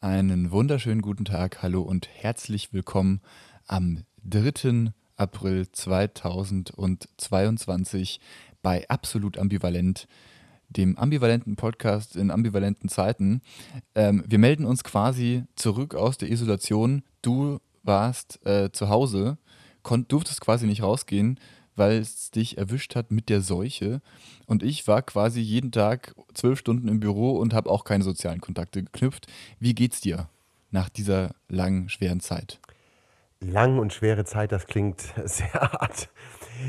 Einen wunderschönen guten Tag, hallo und herzlich willkommen am 3. April 2022 bei Absolut Ambivalent, dem ambivalenten Podcast in ambivalenten Zeiten. Ähm, wir melden uns quasi zurück aus der Isolation. Du warst äh, zu Hause, durftest quasi nicht rausgehen, weil es dich erwischt hat mit der Seuche. Und ich war quasi jeden Tag zwölf Stunden im Büro und habe auch keine sozialen Kontakte geknüpft. Wie geht's dir nach dieser langen, schweren Zeit? Lang und schwere Zeit, das klingt sehr hart.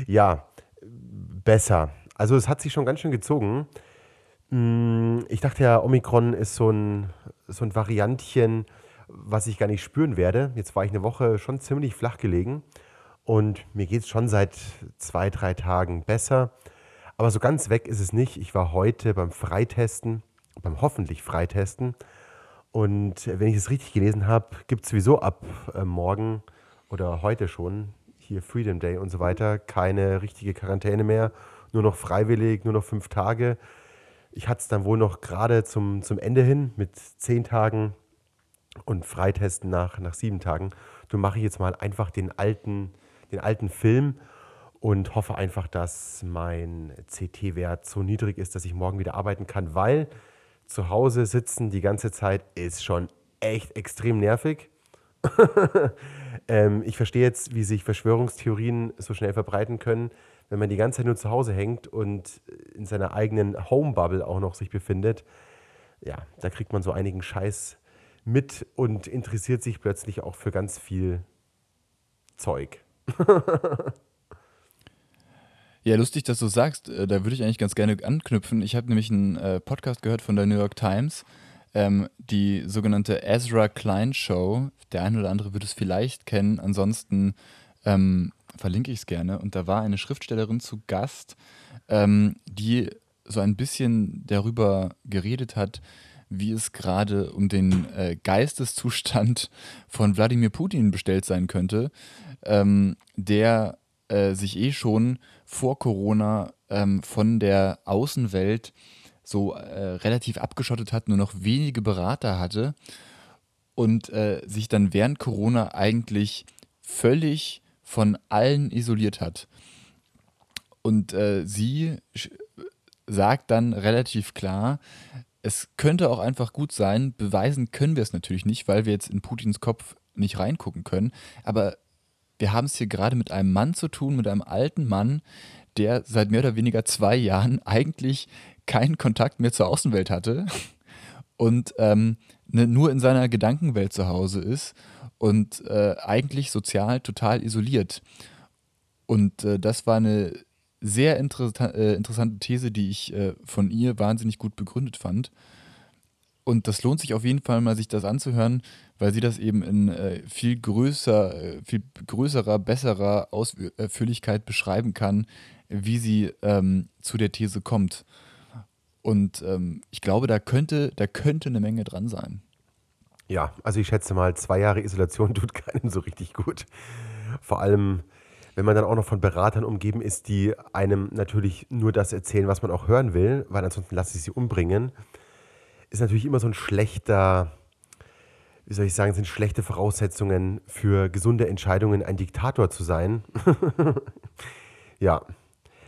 Ja, besser. Also es hat sich schon ganz schön gezogen. Hm, ich dachte ja, Omikron ist so ein, so ein Variantchen, was ich gar nicht spüren werde. Jetzt war ich eine Woche schon ziemlich flach gelegen. Und mir geht es schon seit zwei, drei Tagen besser. Aber so ganz weg ist es nicht. Ich war heute beim Freitesten, beim hoffentlich Freitesten. Und wenn ich es richtig gelesen habe, gibt es sowieso ab äh, morgen oder heute schon, hier Freedom Day und so weiter, keine richtige Quarantäne mehr. Nur noch freiwillig, nur noch fünf Tage. Ich hatte es dann wohl noch gerade zum, zum Ende hin mit zehn Tagen und Freitesten nach, nach sieben Tagen. Du mache ich jetzt mal einfach den alten den alten Film und hoffe einfach, dass mein CT-Wert so niedrig ist, dass ich morgen wieder arbeiten kann, weil zu Hause sitzen die ganze Zeit ist schon echt extrem nervig. ähm, ich verstehe jetzt, wie sich Verschwörungstheorien so schnell verbreiten können, wenn man die ganze Zeit nur zu Hause hängt und in seiner eigenen Home-Bubble auch noch sich befindet. Ja, da kriegt man so einigen Scheiß mit und interessiert sich plötzlich auch für ganz viel Zeug. Ja, lustig, dass du sagst. Äh, da würde ich eigentlich ganz gerne anknüpfen. Ich habe nämlich einen äh, Podcast gehört von der New York Times, ähm, die sogenannte Ezra Klein Show. Der eine oder andere wird es vielleicht kennen. Ansonsten ähm, verlinke ich es gerne. Und da war eine Schriftstellerin zu Gast, ähm, die so ein bisschen darüber geredet hat, wie es gerade um den äh, Geisteszustand von Wladimir Putin bestellt sein könnte ähm, der äh, sich eh schon vor Corona ähm, von der Außenwelt so äh, relativ abgeschottet hat, nur noch wenige Berater hatte und äh, sich dann während Corona eigentlich völlig von allen isoliert hat. Und äh, sie sagt dann relativ klar, es könnte auch einfach gut sein, beweisen können wir es natürlich nicht, weil wir jetzt in Putins Kopf nicht reingucken können, aber wir haben es hier gerade mit einem Mann zu tun, mit einem alten Mann, der seit mehr oder weniger zwei Jahren eigentlich keinen Kontakt mehr zur Außenwelt hatte und ähm, ne, nur in seiner Gedankenwelt zu Hause ist und äh, eigentlich sozial total isoliert. Und äh, das war eine sehr interessa äh, interessante These, die ich äh, von ihr wahnsinnig gut begründet fand. Und das lohnt sich auf jeden Fall mal, sich das anzuhören, weil sie das eben in äh, viel größer, äh, viel größerer, besserer Ausführlichkeit beschreiben kann, wie sie ähm, zu der These kommt. Und ähm, ich glaube, da könnte, da könnte eine Menge dran sein. Ja, also ich schätze mal, zwei Jahre Isolation tut keinem so richtig gut. Vor allem, wenn man dann auch noch von Beratern umgeben ist, die einem natürlich nur das erzählen, was man auch hören will, weil ansonsten lasse ich sie umbringen, ist natürlich immer so ein schlechter, wie soll ich sagen, sind schlechte Voraussetzungen für gesunde Entscheidungen, ein Diktator zu sein. ja.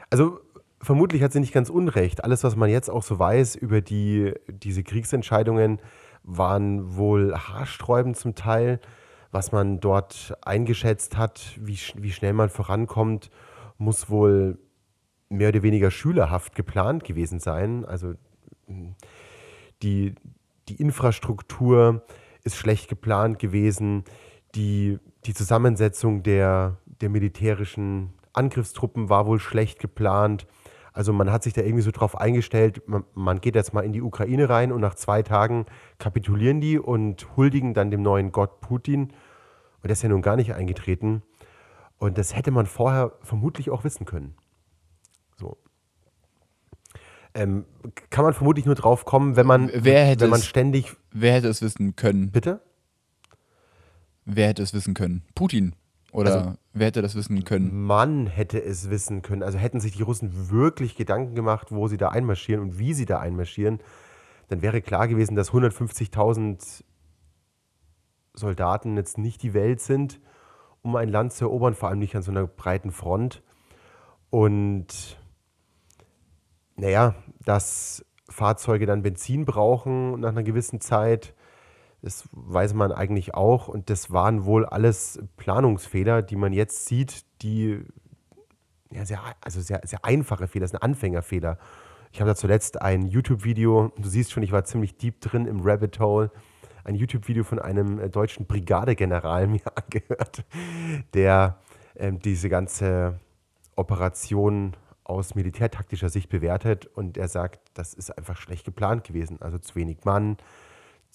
Also vermutlich hat sie nicht ganz unrecht. Alles, was man jetzt auch so weiß über die, diese Kriegsentscheidungen, waren wohl haarsträubend zum Teil. Was man dort eingeschätzt hat, wie, wie schnell man vorankommt, muss wohl mehr oder weniger schülerhaft geplant gewesen sein. Also die, die Infrastruktur ist schlecht geplant gewesen. Die, die Zusammensetzung der, der militärischen Angriffstruppen war wohl schlecht geplant. Also man hat sich da irgendwie so drauf eingestellt, man, man, geht jetzt mal in die Ukraine rein und nach zwei Tagen kapitulieren die und huldigen dann dem neuen Gott Putin. Und das ist ja nun gar nicht eingetreten. Und das hätte man vorher vermutlich auch wissen können. So. Ähm, kann man vermutlich nur drauf kommen, wenn man, wer hätte wenn man es, ständig. Wer hätte es wissen können? Bitte? Wer hätte es wissen können? Putin. Oder also, wer hätte das wissen können? Man hätte es wissen können. Also hätten sich die Russen wirklich Gedanken gemacht, wo sie da einmarschieren und wie sie da einmarschieren, dann wäre klar gewesen, dass 150.000 Soldaten jetzt nicht die Welt sind, um ein Land zu erobern, vor allem nicht an so einer breiten Front. Und naja, dass Fahrzeuge dann Benzin brauchen nach einer gewissen Zeit, das weiß man eigentlich auch. Und das waren wohl alles Planungsfehler, die man jetzt sieht, die ja, sehr, also sehr, sehr einfache Fehler, das sind Anfängerfehler. Ich habe da zuletzt ein YouTube-Video, du siehst schon, ich war ziemlich deep drin im Rabbit Hole, ein YouTube-Video von einem äh, deutschen Brigadegeneral mir angehört, der ähm, diese ganze Operation aus militärtaktischer Sicht bewertet und er sagt, das ist einfach schlecht geplant gewesen. Also zu wenig Mann,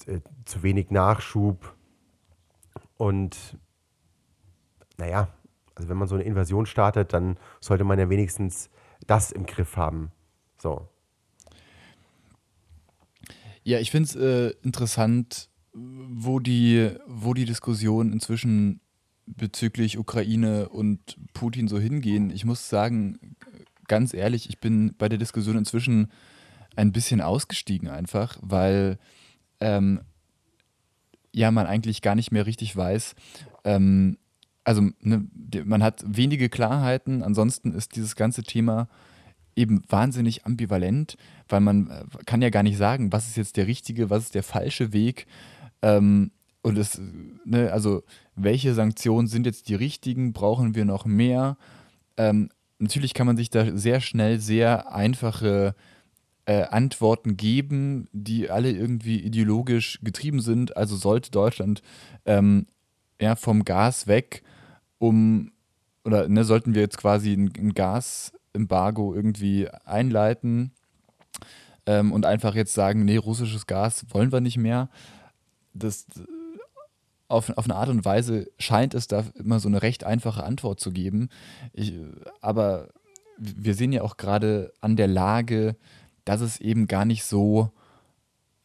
äh, zu wenig Nachschub und naja, also wenn man so eine Invasion startet, dann sollte man ja wenigstens das im Griff haben. So. Ja, ich finde es äh, interessant, wo die, wo die Diskussionen inzwischen bezüglich Ukraine und Putin so hingehen. Ich muss sagen, ganz ehrlich, ich bin bei der Diskussion inzwischen ein bisschen ausgestiegen einfach, weil ähm, ja man eigentlich gar nicht mehr richtig weiß. Ähm, also ne, man hat wenige Klarheiten, ansonsten ist dieses ganze Thema eben wahnsinnig ambivalent, weil man äh, kann ja gar nicht sagen, was ist jetzt der richtige, was ist der falsche Weg. Ähm, und es, ne, also welche Sanktionen sind jetzt die richtigen? Brauchen wir noch mehr? Ähm, natürlich kann man sich da sehr schnell sehr einfache äh, Antworten geben, die alle irgendwie ideologisch getrieben sind. Also sollte Deutschland ähm, ja, vom Gas weg, um oder ne, sollten wir jetzt quasi ein, ein Gasembargo irgendwie einleiten ähm, und einfach jetzt sagen, nee, russisches Gas wollen wir nicht mehr. Das auf, auf eine Art und Weise scheint es da immer so eine recht einfache Antwort zu geben. Ich, aber wir sehen ja auch gerade an der Lage, dass es eben gar nicht so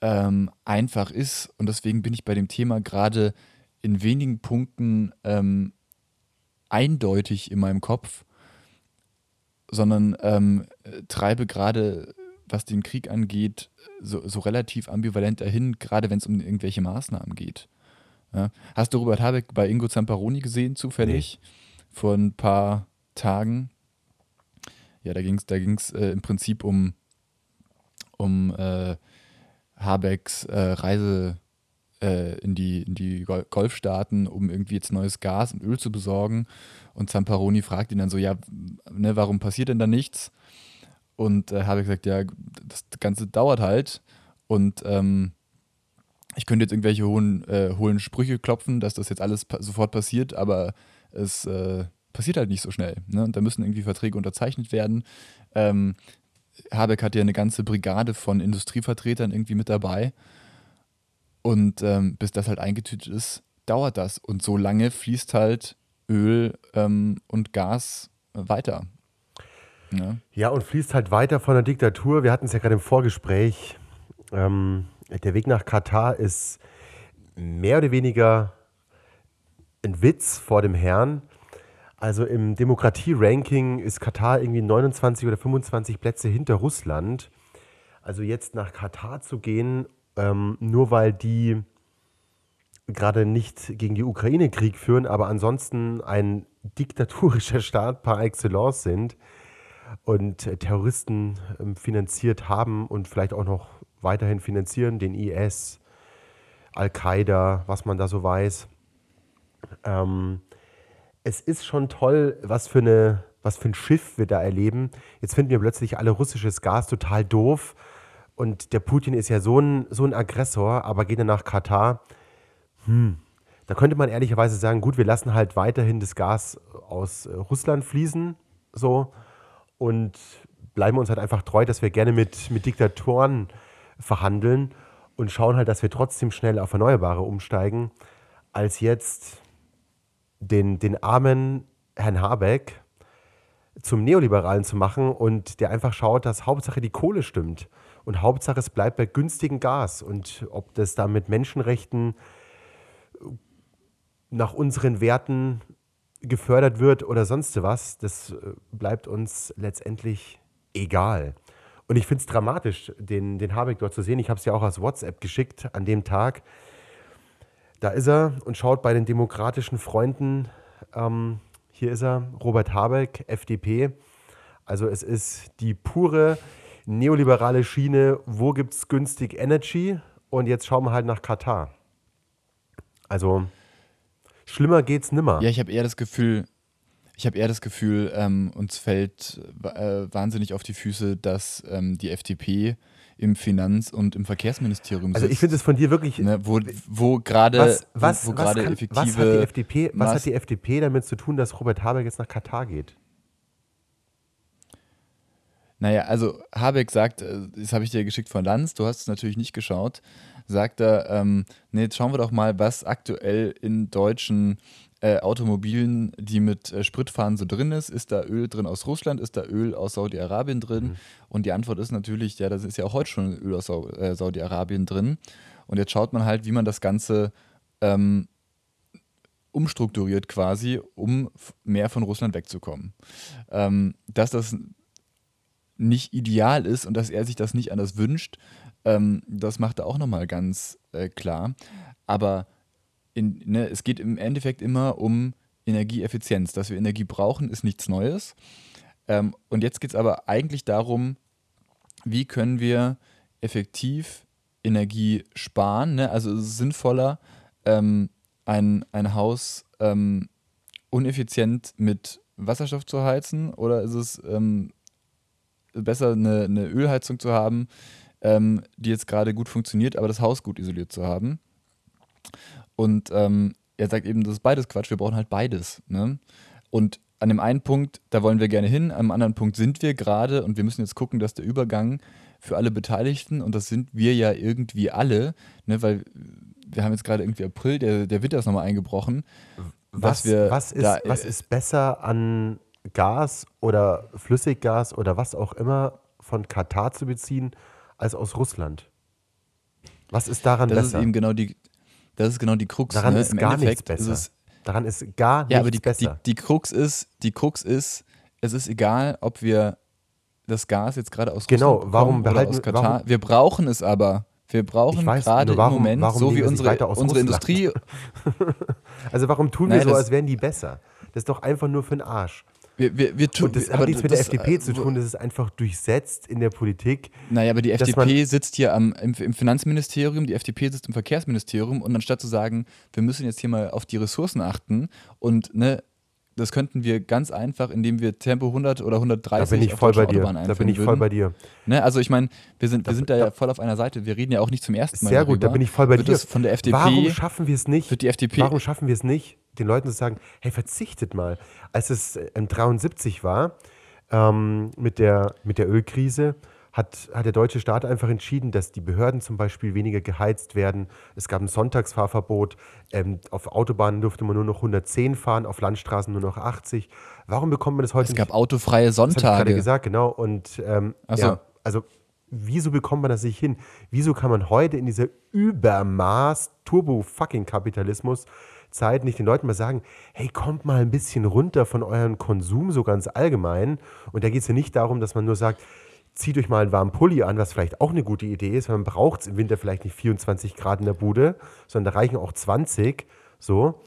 ähm, einfach ist. Und deswegen bin ich bei dem Thema gerade in wenigen Punkten ähm, eindeutig in meinem Kopf, sondern ähm, treibe gerade, was den Krieg angeht, so, so relativ ambivalent dahin, gerade wenn es um irgendwelche Maßnahmen geht. Ja. Hast du Robert Habeck bei Ingo Zamparoni gesehen, zufällig? Nee. Vor ein paar Tagen. Ja, da ging es da ging's, äh, im Prinzip um, um äh, Habecks äh, Reise äh, in die, in die Golfstaaten, um irgendwie jetzt neues Gas und Öl zu besorgen. Und Zamparoni fragt ihn dann so: Ja, ne, warum passiert denn da nichts? Und äh, Habeck sagt: Ja, das Ganze dauert halt. Und ähm, ich könnte jetzt irgendwelche hohen, äh, hohen Sprüche klopfen, dass das jetzt alles pa sofort passiert, aber es äh, passiert halt nicht so schnell. Ne? Und da müssen irgendwie Verträge unterzeichnet werden. Ähm, Habeck hat ja eine ganze Brigade von Industrievertretern irgendwie mit dabei. Und ähm, bis das halt eingetütet ist, dauert das. Und so lange fließt halt Öl ähm, und Gas weiter. Ja. Ne? ja, und fließt halt weiter von der Diktatur. Wir hatten es ja gerade im Vorgespräch. Ähm, der Weg nach Katar ist mehr oder weniger ein Witz vor dem Herrn. Also im Demokratie-Ranking ist Katar irgendwie 29 oder 25 Plätze hinter Russland. Also jetzt nach Katar zu gehen, ähm, nur weil die gerade nicht gegen die Ukraine Krieg führen, aber ansonsten ein diktatorischer Staat par excellence sind und Terroristen ähm, finanziert haben und vielleicht auch noch weiterhin finanzieren, den IS, Al-Qaida, was man da so weiß. Ähm, es ist schon toll, was für, eine, was für ein Schiff wir da erleben. Jetzt finden wir plötzlich alle russisches Gas total doof. Und der Putin ist ja so ein, so ein Aggressor, aber geht er nach Katar. Hm, da könnte man ehrlicherweise sagen, gut, wir lassen halt weiterhin das Gas aus äh, Russland fließen, so, und bleiben uns halt einfach treu, dass wir gerne mit, mit Diktatoren verhandeln und schauen halt, dass wir trotzdem schnell auf Erneuerbare umsteigen, als jetzt den, den armen Herrn Habeck zum Neoliberalen zu machen und der einfach schaut, dass Hauptsache die Kohle stimmt und Hauptsache es bleibt bei günstigem Gas. Und ob das da mit Menschenrechten nach unseren Werten gefördert wird oder sonst was, das äh, bleibt uns letztendlich egal. Und ich finde es dramatisch, den, den Habeck dort zu sehen. Ich habe es ja auch als WhatsApp geschickt an dem Tag. Da ist er und schaut bei den demokratischen Freunden. Ähm, hier ist er, Robert Habeck, FDP. Also es ist die pure neoliberale Schiene. Wo gibt es günstig Energy? Und jetzt schauen wir halt nach Katar. Also schlimmer geht's nimmer. Ja, ich habe eher das Gefühl, ich habe eher das Gefühl, ähm, uns fällt äh, wahnsinnig auf die Füße, dass ähm, die FDP im Finanz- und im Verkehrsministerium Also ich finde es von dir wirklich. Ne, wo wo gerade was, was, wo was, gerade kann, effektive. was, hat die FDP, was hat die FDP damit zu tun, dass Robert Habeck jetzt nach Katar geht? Naja, also Habeck sagt, äh, das habe ich dir geschickt von Lanz, du hast es natürlich nicht geschaut, sagt er, ähm, nee, jetzt schauen wir doch mal, was aktuell in deutschen äh, Automobilen, die mit äh, Sprit fahren, so drin ist. Ist da Öl drin aus Russland? Ist da Öl aus Saudi-Arabien drin? Mhm. Und die Antwort ist natürlich, ja, das ist ja auch heute schon Öl aus Sau äh, Saudi-Arabien drin. Und jetzt schaut man halt, wie man das Ganze ähm, umstrukturiert quasi, um mehr von Russland wegzukommen. Ähm, dass das nicht ideal ist und dass er sich das nicht anders wünscht, ähm, das macht er auch nochmal ganz äh, klar. Aber in, ne, es geht im Endeffekt immer um Energieeffizienz. Dass wir Energie brauchen, ist nichts Neues. Ähm, und jetzt geht es aber eigentlich darum, wie können wir effektiv Energie sparen. Ne? Also es ist sinnvoller, ähm, ein, ein Haus ähm, uneffizient mit Wasserstoff zu heizen oder ist es ähm, besser, eine, eine Ölheizung zu haben, ähm, die jetzt gerade gut funktioniert, aber das Haus gut isoliert zu haben? Und ähm, er sagt eben, das ist beides Quatsch, wir brauchen halt beides. Ne? Und an dem einen Punkt, da wollen wir gerne hin, am anderen Punkt sind wir gerade und wir müssen jetzt gucken, dass der Übergang für alle Beteiligten, und das sind wir ja irgendwie alle, ne, weil wir haben jetzt gerade irgendwie April, der, der Winter ist nochmal eingebrochen. Was, was, ist, da, was äh, ist besser an Gas oder Flüssiggas oder was auch immer von Katar zu beziehen als aus Russland? Was ist daran Das besser? ist eben genau die, das ist genau die Krux. Daran ne? ist Im gar nichts Endeffekt besser. Ist es, daran ist gar nichts ja, aber die, die, besser. die Krux ist, die Krux ist, es ist egal, ob wir das Gas jetzt gerade aus Genau, Russland warum bekommen oder behalten- aus Katar. warum- wir brauchen es aber. Wir brauchen weiß, gerade warum- im Moment, warum so wie unsere, unsere? Industrie, also warum tun wir Nein, so, als wären die besser? Das ist doch einfach nur für den Arsch. Wir, wir, wir tun, Und das aber hat nichts mit der FDP äh, zu tun, das ist einfach durchsetzt in der Politik. Naja, aber die FDP sitzt hier am, im, im Finanzministerium, die FDP sitzt im Verkehrsministerium und anstatt zu sagen, wir müssen jetzt hier mal auf die Ressourcen achten und ne, das könnten wir ganz einfach, indem wir Tempo 100 oder 130 Da bin ich auf voll bei dir. Da bin ich voll würden. bei dir. Ne, also ich meine, wir sind, wir sind da da- ja voll auf einer Seite. Wir reden ja auch nicht zum ersten Mal Sehr gut, da darüber. bin ich voll bei wird dir. Von der FDP, Warum schaffen wir es nicht? wird die FDP Warum schaffen wir es nicht, den Leuten zu sagen, hey, verzichtet mal. Als es äh, im 73 war, ähm, mit, der, mit der Ölkrise, hat, hat der deutsche Staat einfach entschieden, dass die Behörden zum Beispiel weniger geheizt werden. Es gab ein Sonntagsfahrverbot. Ähm, auf Autobahnen durfte man nur noch 110 fahren, auf Landstraßen nur noch 80. Warum bekommt man das heute es nicht gab autofreie das habe ich gerade Sonntage. gesagt, genau. Und ähm, so. ja, also wieso bekommt man das nicht hin? Wieso kann man heute in dieser Übermaß Turbo-Fucking-Kapitalismus Zeit nicht den Leuten mal sagen, hey, kommt mal ein bisschen runter von eurem Konsum, so ganz allgemein. Und da geht es ja nicht darum, dass man nur sagt, zieht euch mal einen warmen Pulli an, was vielleicht auch eine gute Idee ist, weil man braucht es im Winter vielleicht nicht 24 Grad in der Bude, sondern da reichen auch 20. So.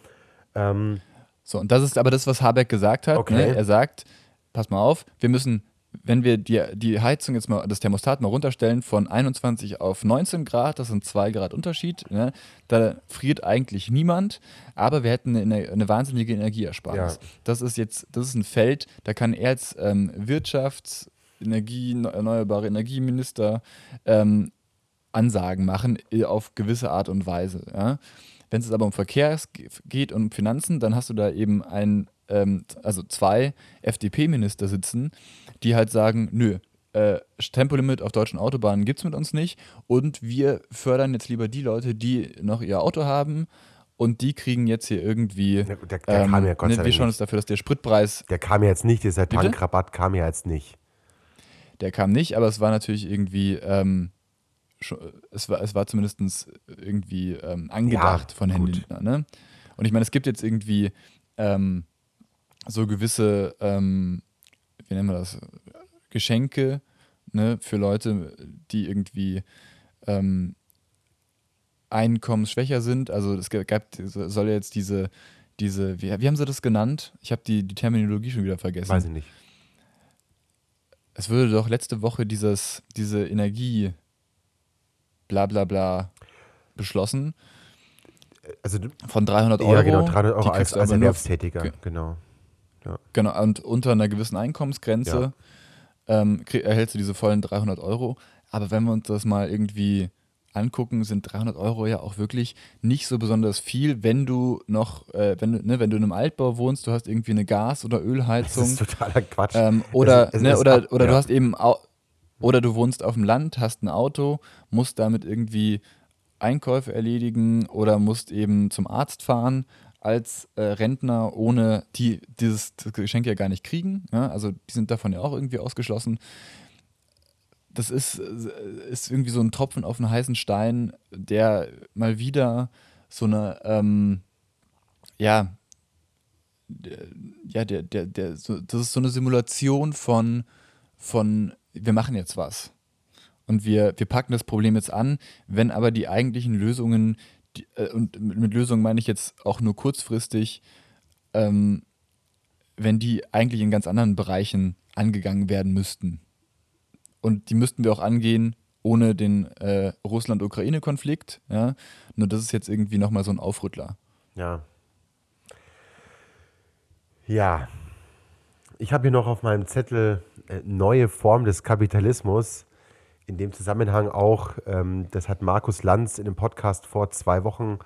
Ähm, So, und das ist aber das, was Habeck gesagt hat. Okay. Ne? Er sagt, pass mal auf, wir müssen, wenn wir die, die Heizung jetzt mal, das Thermostat mal runterstellen von 21 auf 19 Grad, das sind 2 Grad Unterschied, ne? da friert eigentlich niemand, aber wir hätten eine, eine wahnsinnige Energieersparnis. Ja. Das ist jetzt, das ist ein Feld, da kann er als ähm, Wirtschafts-, Energie, erneuerbare Energieminister ähm, Ansagen machen äh, auf gewisse Art und Weise. Ja? Wenn es aber um Verkehr geht und um Finanzen, dann hast du da eben ein, ähm, also zwei FDP-Minister sitzen, die halt sagen, nö, äh, Tempolimit auf deutschen Autobahnen gibt es mit uns nicht und wir fördern jetzt lieber die Leute, die noch ihr Auto haben und die kriegen jetzt hier irgendwie, der, der, ähm, kam ja Gott ne, sei wir Dank schauen nicht. uns dafür, dass der Spritpreis, Der kam ja jetzt nicht, dieser? Tankrabatt kam ja jetzt nicht. Der kam nicht, aber es war natürlich irgendwie, ähm, schon, es, war, es war zumindest irgendwie ähm, angedacht Ja, von Herrn gut. Lindner. Ne? Und ich meine, es gibt jetzt irgendwie ähm, so gewisse, ähm, wie nennen wir das, Geschenke ne, für Leute, die irgendwie ähm, einkommensschwächer sind. Also es gab, soll jetzt diese, diese, wie, wie haben sie das genannt? Ich habe die, die Terminologie schon wieder vergessen. Weiß ich nicht. Es würde doch letzte Woche dieses, diese Energie bla bla bla beschlossen. Also von 300 Euro. Ja, genau, 300 Euro als, als Erwerbstätiger, nur, genau. Ja. Genau, und unter einer gewissen Einkommensgrenze ja. ähm, erhältst du diese vollen 300 Euro. Aber wenn wir uns das mal irgendwie angucken, sind 300 Euro ja auch wirklich nicht so besonders viel, wenn du noch, äh, wenn, du, ne, wenn du in einem Altbau wohnst, du hast irgendwie eine Gas- oder Ölheizung. Das ist totaler Quatsch. Ähm, oder es, es ne, oder, ab, oder ja. du hast eben, oder du wohnst auf dem Land, hast ein Auto, musst damit irgendwie Einkäufe erledigen oder musst eben zum Arzt fahren als äh, Rentner, ohne die dieses Geschenk ja gar nicht kriegen. Ja? Also die sind davon ja auch irgendwie ausgeschlossen. Das ist, äh, ist irgendwie so ein Tropfen auf einen heißen Stein, der mal wieder so eine, ähm, ja, ja, der, der, der, so, das ist so eine Simulation von, von, wir machen jetzt was. Und wir, wir packen das Problem jetzt an, wenn aber die eigentlichen Lösungen die, äh, und mit Lösung meine ich jetzt auch nur kurzfristig, ähm, wenn die eigentlich in ganz anderen Bereichen angegangen werden müssten. Und die müssten wir auch angehen ohne den äh, Russland-Ukraine-Konflikt. Ja? Nur das ist jetzt irgendwie nochmal so ein Aufrüttler. Ja. Ja. Ich habe hier noch auf meinem Zettel äh, neue Form des Kapitalismus in dem Zusammenhang auch, ähm, das hat Markus Lanz in dem Podcast vor zwei Wochen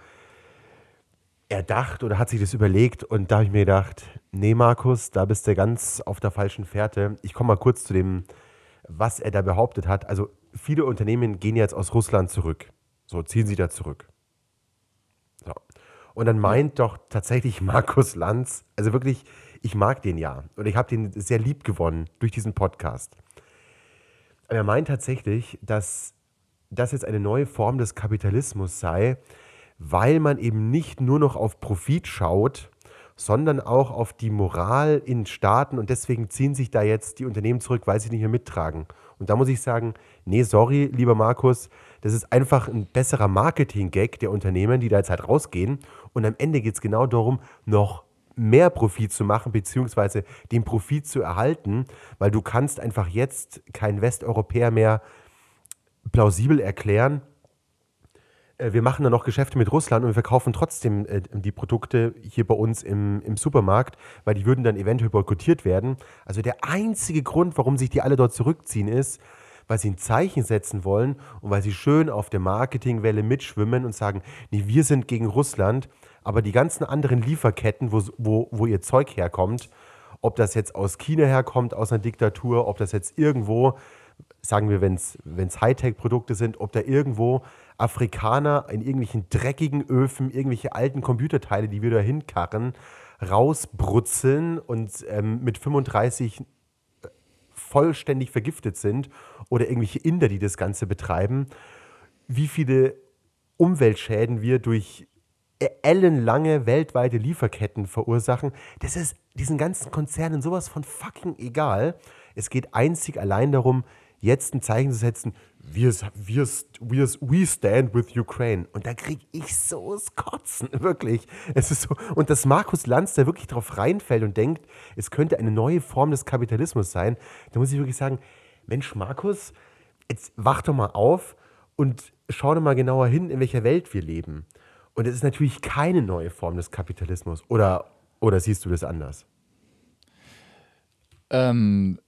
erdacht oder hat sich das überlegt und da habe ich mir gedacht, nee Markus, da bist du ganz auf der falschen Fährte. Ich komme mal kurz zu dem, was er da behauptet hat. Also viele Unternehmen gehen jetzt aus Russland zurück. So, ziehen sie da zurück. So. Und dann meint doch tatsächlich Markus Lanz, also wirklich, ich mag den ja und ich habe den sehr lieb gewonnen durch diesen Podcast. Aber er meint tatsächlich, dass das jetzt eine neue Form des Kapitalismus sei, weil man eben nicht nur noch auf Profit schaut, sondern auch auf die Moral in Staaten und deswegen ziehen sich da jetzt die Unternehmen zurück, weil sie nicht mehr mittragen. Und da muss ich sagen, nee, sorry, lieber Markus, das ist einfach ein besserer Marketing-Gag der Unternehmen, die da jetzt halt rausgehen. Und am Ende geht es genau darum, noch mehr Profit zu machen, beziehungsweise den Profit zu erhalten, weil du kannst einfach jetzt kein Westeuropäer mehr plausibel erklären, wir machen dann noch Geschäfte mit Russland und wir verkaufen trotzdem äh, die Produkte hier bei uns im, im Supermarkt, weil die würden dann eventuell boykottiert werden. Also der einzige Grund, warum sich die alle dort zurückziehen, ist, weil sie ein Zeichen setzen wollen und weil sie schön auf der Marketingwelle mitschwimmen und sagen, nee, wir sind gegen Russland, aber die ganzen anderen Lieferketten, wo, wo, wo ihr Zeug herkommt, ob das jetzt aus China herkommt, aus einer Diktatur, ob das jetzt irgendwo, sagen wir, wenn es Hightech-Produkte sind, ob da irgendwo Afrikaner in irgendwelchen dreckigen Öfen, irgendwelche alten Computerteile, die wir da hinkarren, rausbrutzeln und ähm, mit 35 vollständig vergiftet sind oder irgendwelche Inder, die das Ganze betreiben, wie viele Umweltschäden wir durch ellenlange weltweite Lieferketten verursachen. Das ist diesen ganzen Konzernen sowas von fucking egal. Es geht einzig allein darum, jetzt ein Zeichen zu setzen, wir, wir, wir, we stand with Ukraine. Und da kriege ich so das Kotzen, wirklich. Es ist so, und dass Markus Lanz da wirklich drauf reinfällt und denkt, es könnte eine neue Form des Kapitalismus sein, da muss ich wirklich sagen, Mensch, Markus, jetzt wach doch mal auf und schau doch mal genauer hin, in welcher Welt wir leben. Und es ist natürlich keine neue Form des Kapitalismus. Oder, oder siehst du das anders? Ähm,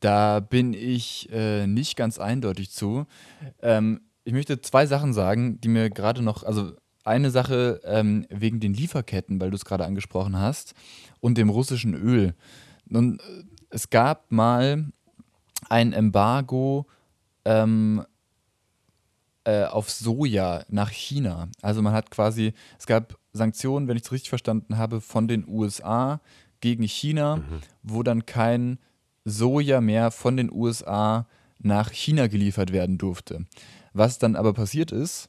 da bin ich äh, nicht ganz eindeutig zu. Ähm, ich möchte zwei Sachen sagen, die mir gerade noch, also eine Sache ähm, wegen den Lieferketten, weil du es gerade angesprochen hast, und dem russischen Öl. Nun, äh, es gab mal ein Embargo ähm, äh, auf Soja nach China. Also man hat quasi, es gab Sanktionen, wenn ich es richtig verstanden habe, von den USA gegen China, mhm. wo dann kein Soja mehr von den USA nach China geliefert werden durfte. Was dann aber passiert ist,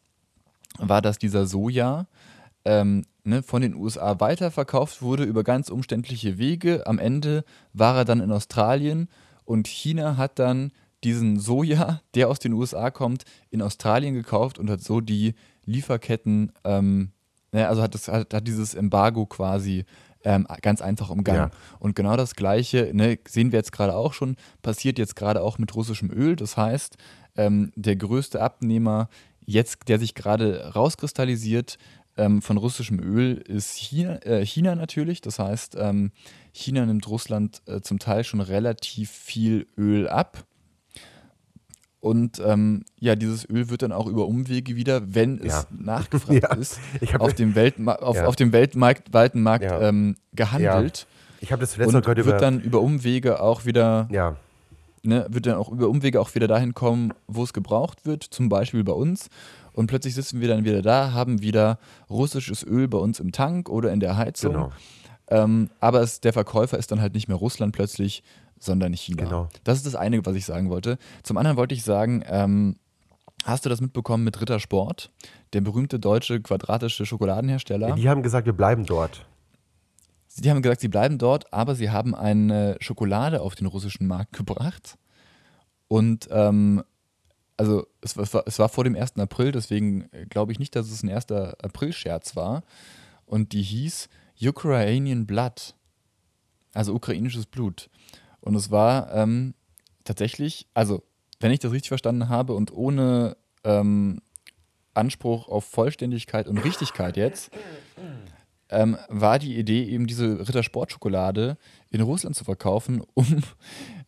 war, dass dieser Soja ähm, ne, von den USA weiterverkauft wurde über ganz umständliche Wege. Am Ende war er dann in Australien und China hat dann diesen Soja, der aus den USA kommt, in Australien gekauft und hat so die Lieferketten, ähm, ne, also hat, das, hat, hat dieses Embargo quasi ähm, ganz einfach umgangen. Ja. Und genau das Gleiche ne, sehen wir jetzt gerade auch schon, passiert jetzt gerade auch mit russischem Öl. Das heißt, ähm, der größte Abnehmer jetzt, der sich gerade rauskristallisiert ähm, von russischem Öl, ist China, äh, China natürlich. Das heißt, ähm, China nimmt Russland äh, zum Teil schon relativ viel Öl ab. Und ähm, ja, dieses Öl wird dann auch über Umwege wieder, wenn es ja. nachgefragt ja. ist, auf, dem Weltma auf, ja. auf dem weltweiten Markt ähm, gehandelt. Ich habe das letzte und wird über dann über Umwege auch wieder ja. ne, wird dann auch über Umwege auch wieder dahin kommen, wo es gebraucht wird, zum Beispiel bei uns. Und plötzlich sitzen wir dann wieder da, haben wieder russisches Öl bei uns im Tank oder in der Heizung. Genau. Ähm, aber es, der Verkäufer ist dann halt nicht mehr Russland plötzlich, sondern China. Genau. Das ist das eine, was ich sagen wollte. Zum anderen wollte ich sagen, ähm, hast du das mitbekommen mit Rittersport, der berühmte deutsche quadratische Schokoladenhersteller? Die haben gesagt, wir bleiben dort. Die haben gesagt, sie bleiben dort, aber sie haben eine Schokolade auf den russischen Markt gebracht. Und ähm, also es war, es war vor dem 1. April, deswegen glaube ich nicht, dass es ein 1. April-Scherz war. Und die hieß Ukrainian Blood, also ukrainisches Blut. Und es war ähm, tatsächlich, also wenn ich das richtig verstanden habe und ohne ähm, Anspruch auf Vollständigkeit und Richtigkeit jetzt, ähm, war die Idee eben diese Rittersportschokolade in Russland zu verkaufen, um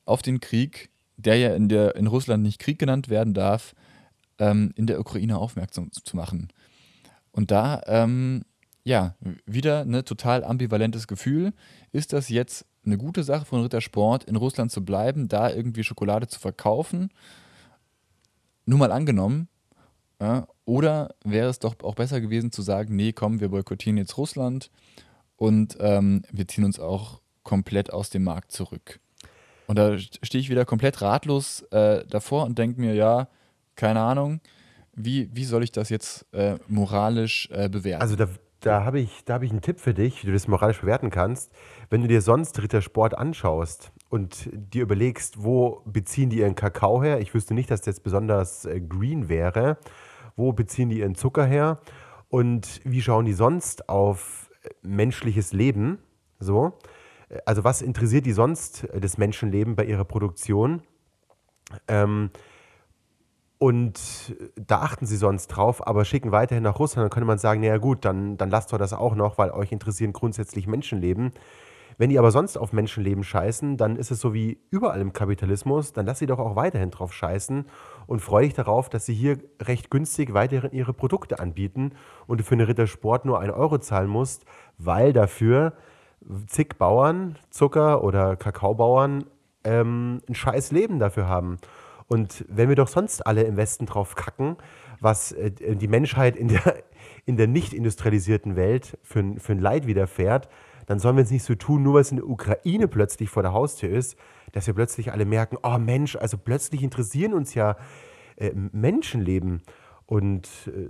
auf den Krieg, der ja in, der, in Russland nicht Krieg genannt werden darf, ähm, in der Ukraine aufmerksam zu machen. Und da, ähm, ja, wieder ein total ambivalentes Gefühl. Ist das jetzt eine gute Sache von Rittersport, in Russland zu bleiben, da irgendwie Schokolade zu verkaufen. Nur mal angenommen. Ja, oder wäre es doch auch besser gewesen zu sagen, nee, komm, wir boykottieren jetzt Russland und ähm, wir ziehen uns auch komplett aus dem Markt zurück. Und da stehe ich wieder komplett ratlos äh, davor und denke mir, ja, keine Ahnung, wie, wie soll ich das jetzt äh, moralisch äh, bewerten? Also da, da habe ich, hab ich einen Tipp für dich, wie du das moralisch bewerten kannst. Wenn du dir sonst Rittersport anschaust und dir überlegst, wo beziehen die ihren Kakao her, ich wüsste nicht, dass das besonders äh, green wäre, wo beziehen die ihren Zucker her und wie schauen die sonst auf äh, menschliches Leben, so. Also was interessiert die sonst äh, das Menschenleben bei ihrer Produktion? Ähm, und da achten sie sonst drauf, aber schicken weiterhin nach Russland. Dann könnte man sagen, naja gut, dann, dann lasst doch das auch noch, weil euch interessieren grundsätzlich Menschenleben. Wenn die aber sonst auf Menschenleben scheißen, dann ist es so wie überall im Kapitalismus, dann lass sie doch auch weiterhin drauf scheißen und freue dich darauf, dass sie hier recht günstig weiterhin ihre Produkte anbieten und du für eine Rittersport nur einen Euro zahlen musst, weil dafür zig Bauern, Zucker- oder Kakaobauern ähm, ein scheiß Leben dafür haben. Und wenn wir doch sonst alle im Westen drauf kacken, was äh, die Menschheit in der, in der nicht industrialisierten Welt für, für ein Leid widerfährt, dann sollen wir es nicht so tun, nur weil es in der Ukraine plötzlich vor der Haustür ist, dass wir plötzlich alle merken, oh Mensch, also plötzlich interessieren uns ja äh, Menschenleben. Und äh,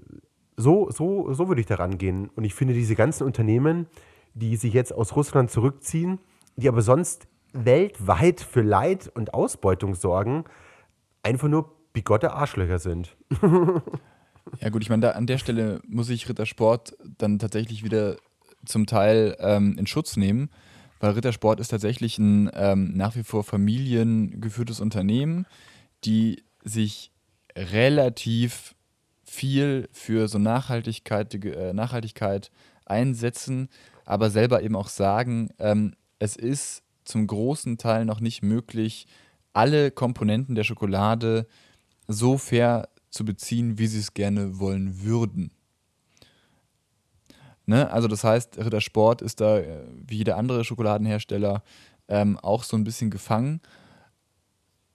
so, so, so würde ich daran gehen. Und ich finde, diese ganzen Unternehmen, die sich jetzt aus Russland zurückziehen, die aber sonst weltweit für Leid und Ausbeutung sorgen, einfach nur bigotte Arschlöcher sind. ja gut, ich meine, an der Stelle muss ich Rittersport dann tatsächlich wieder zum Teil ähm, in Schutz nehmen, weil Rittersport ist tatsächlich ein ähm, nach wie vor familiengeführtes Unternehmen, die sich relativ viel für so Nachhaltigkeit, äh, Nachhaltigkeit einsetzen, aber selber eben auch sagen, ähm, es ist zum großen Teil noch nicht möglich, alle Komponenten der Schokolade so fair zu beziehen, wie sie es gerne wollen würden. Ne? Also das heißt, Ritter Sport ist da, äh, wie jeder andere Schokoladenhersteller, ähm, auch so ein bisschen gefangen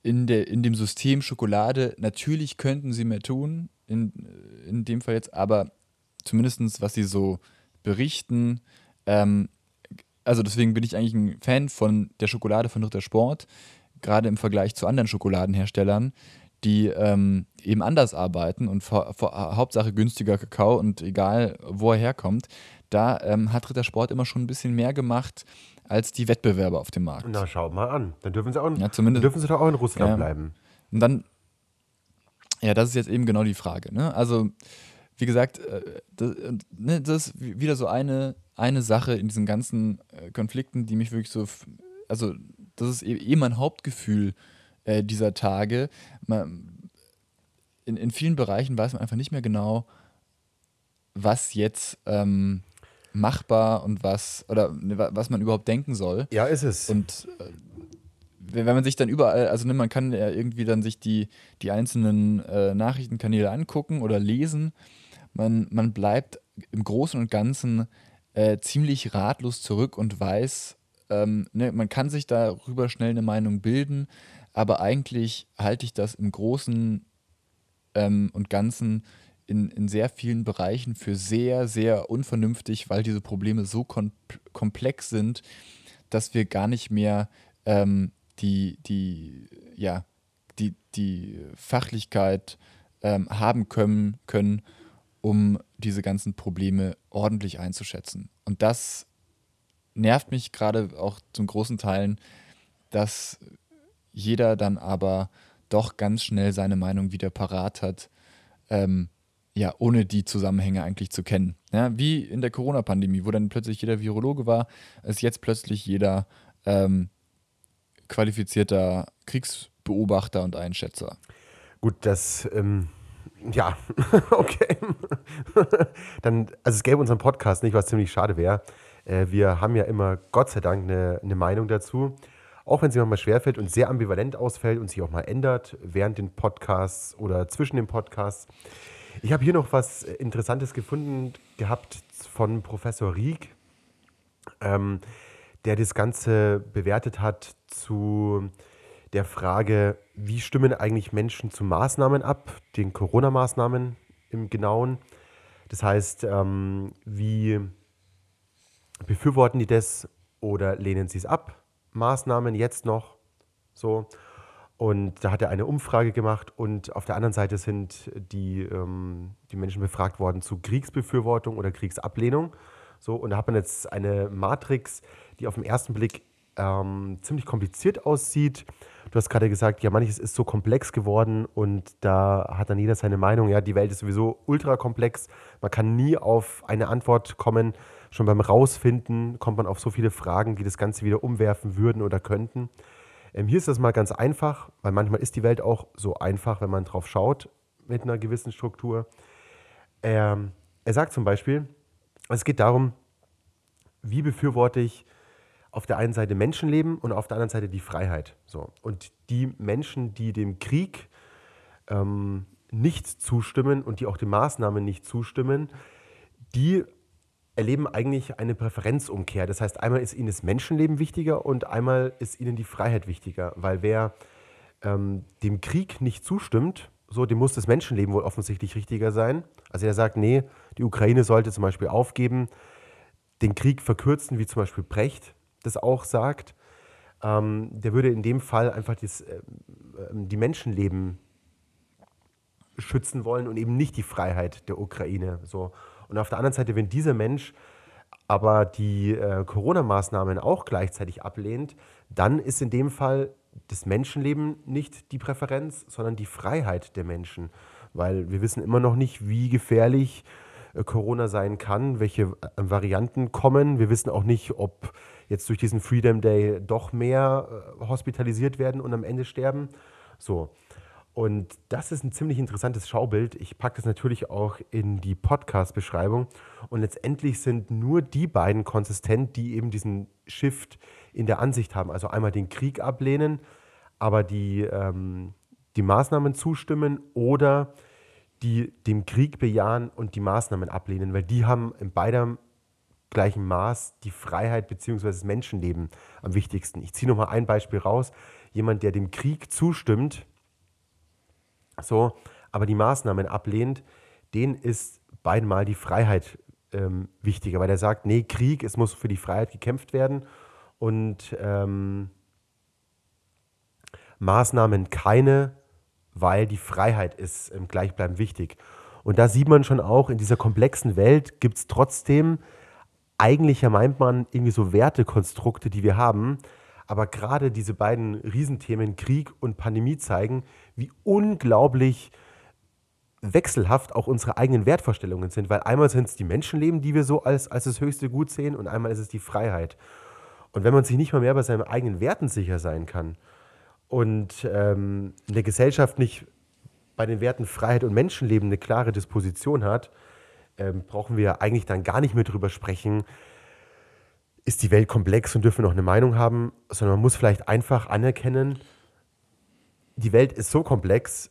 in, der, in dem System Schokolade. Natürlich könnten sie mehr tun, in, in dem Fall jetzt, aber zumindest was sie so berichten, ähm, also deswegen bin ich eigentlich ein Fan von der Schokolade von Ritter Sport, gerade im Vergleich zu anderen Schokoladenherstellern, die ähm, eben anders arbeiten und vor, vor, Hauptsache günstiger Kakao und egal, wo er herkommt, da ähm, hat Rittersport immer schon ein bisschen mehr gemacht als die Wettbewerber auf dem Markt. Na, schau mal an. Dann dürfen sie, auch, ja, zumindest, dürfen sie doch auch in Russland ja, bleiben. Und dann, ja, das ist jetzt eben genau die Frage. Ne? Also, wie gesagt, äh, das, ne, das, ist wieder so eine, eine Sache in diesen ganzen äh, Konflikten, die mich wirklich so, also, das ist eh, eh mein Hauptgefühl äh, dieser Tage. Man, in, in vielen Bereichen weiß man einfach nicht mehr genau, was jetzt ähm, machbar und was oder ne, was man überhaupt denken soll. Ja, ist es. Und äh, wenn man sich dann überall, also ne, man kann ja irgendwie dann sich die, die einzelnen äh, Nachrichtenkanäle angucken oder lesen. Man, man bleibt im Großen und Ganzen äh, ziemlich ratlos zurück und weiß, ähm, ne, man kann sich darüber schnell eine Meinung bilden, aber eigentlich halte ich das im Großen ähm, und Ganzen in, in sehr vielen Bereichen für sehr, sehr unvernünftig, weil diese Probleme so kom komplex sind, dass wir gar nicht mehr ähm, die, die, ja, die, die Fachlichkeit ähm, haben können, können, um diese ganzen Probleme ordentlich einzuschätzen. Und das nervt mich gerade auch zum großen Teilen, dass jeder dann aber doch ganz schnell seine Meinung wieder parat hat, ähm, ja, ohne die Zusammenhänge eigentlich zu kennen. Ja, wie in der Corona-Pandemie, wo dann plötzlich jeder Virologe war, ist jetzt plötzlich jeder ähm, qualifizierter Kriegsbeobachter und Einschätzer. Gut, das, ähm, ja, okay. Dann, also es gäbe unseren Podcast nicht, was ziemlich schade wäre. Äh, wir haben ja immer, Gott sei Dank, eine, eine Meinung dazu. Auch wenn sie manchmal schwerfällt und sehr ambivalent ausfällt und sich auch mal ändert während den Podcasts oder zwischen den Podcasts. Ich habe hier noch was Interessantes gefunden gehabt von Professor Rieck. Ähm, der das Ganze bewertet hat zu der Frage, wie stimmen eigentlich Menschen zu Maßnahmen ab, den Corona-Maßnahmen im Genauen. Das heißt, ähm, wie befürworten die das oder lehnen sie es ab? Maßnahmen jetzt noch so. Und da hat er eine Umfrage gemacht und auf der anderen Seite sind die, ähm, die Menschen befragt worden zu Kriegsbefürwortung oder Kriegsablehnung. So, und da hat man jetzt eine Matrix, die auf den ersten Blick ähm, ziemlich kompliziert aussieht. Du hast gerade gesagt, ja, manches ist so komplex geworden und da hat dann jeder seine Meinung. Ja, die Welt ist sowieso ultra komplex. Man kann nie auf eine Antwort kommen. Schon beim Rausfinden kommt man auf so viele Fragen, die das Ganze wieder umwerfen würden oder könnten. Ähm, hier ist das mal ganz einfach, weil manchmal ist die Welt auch so einfach, wenn man drauf schaut mit einer gewissen Struktur. Ähm, er sagt zum Beispiel, es geht darum, wie befürworte ich auf der einen Seite Menschenleben und auf der anderen Seite die Freiheit. So. Und die Menschen, die dem Krieg ähm, nicht zustimmen und die auch den Maßnahmen nicht zustimmen, die erleben eigentlich eine Präferenzumkehr. Das heißt, einmal ist ihnen das Menschenleben wichtiger und einmal ist ihnen die Freiheit wichtiger. Weil wer ähm, dem Krieg nicht zustimmt, so, dem muss das Menschenleben wohl offensichtlich richtiger sein. Also er sagt, nee, die Ukraine sollte zum Beispiel aufgeben, den Krieg verkürzen, wie zum Beispiel Brecht das auch sagt, ähm, der würde in dem Fall einfach das, äh, die Menschenleben schützen wollen und eben nicht die Freiheit der Ukraine. So. Und auf der anderen Seite, wenn dieser Mensch aber die äh, Corona-Maßnahmen auch gleichzeitig ablehnt, dann ist in dem Fall das Menschenleben nicht die Präferenz, sondern die Freiheit der Menschen. Weil wir wissen immer noch nicht, wie gefährlich äh, Corona sein kann, welche äh, Varianten kommen. Wir wissen auch nicht, ob jetzt durch diesen Freedom Day doch mehr äh, hospitalisiert werden und am Ende sterben. So. Und das ist ein ziemlich interessantes Schaubild. Ich packe das natürlich auch in die Podcast-Beschreibung. Und letztendlich sind nur die beiden konsistent, die eben diesen Shift in der Ansicht haben. Also einmal den Krieg ablehnen, aber die, ähm, die Maßnahmen zustimmen oder die dem Krieg bejahen und die Maßnahmen ablehnen, weil die haben in beidem gleichen Maß die Freiheit bzw. das Menschenleben am wichtigsten. Ich ziehe nochmal ein Beispiel raus. Jemand, der dem Krieg zustimmt, so, aber die Maßnahmen ablehnt, den ist beidmal die Freiheit ähm, wichtiger, weil er sagt, nee, Krieg, es muss für die Freiheit gekämpft werden und ähm, Maßnahmen keine, weil die Freiheit ist im Gleichbleiben wichtig. Und da sieht man schon auch, in dieser komplexen Welt gibt es trotzdem, eigentlich ja meint man, irgendwie so Wertekonstrukte, die wir haben, Aber gerade diese beiden Riesenthemen, Krieg und Pandemie, zeigen, wie unglaublich wechselhaft auch unsere eigenen Wertvorstellungen sind. Weil einmal sind es die Menschenleben, die wir so als, als das höchste Gut sehen, und einmal ist es die Freiheit. Und wenn man sich nicht mal mehr bei seinen eigenen Werten sicher sein kann und ähm, in der Gesellschaft nicht bei den Werten Freiheit und Menschenleben eine klare Disposition hat, ähm, brauchen wir eigentlich dann gar nicht mehr drüber sprechen, ist die Welt komplex und dürfen wir noch eine Meinung haben, sondern man muss vielleicht einfach anerkennen, die Welt ist so komplex,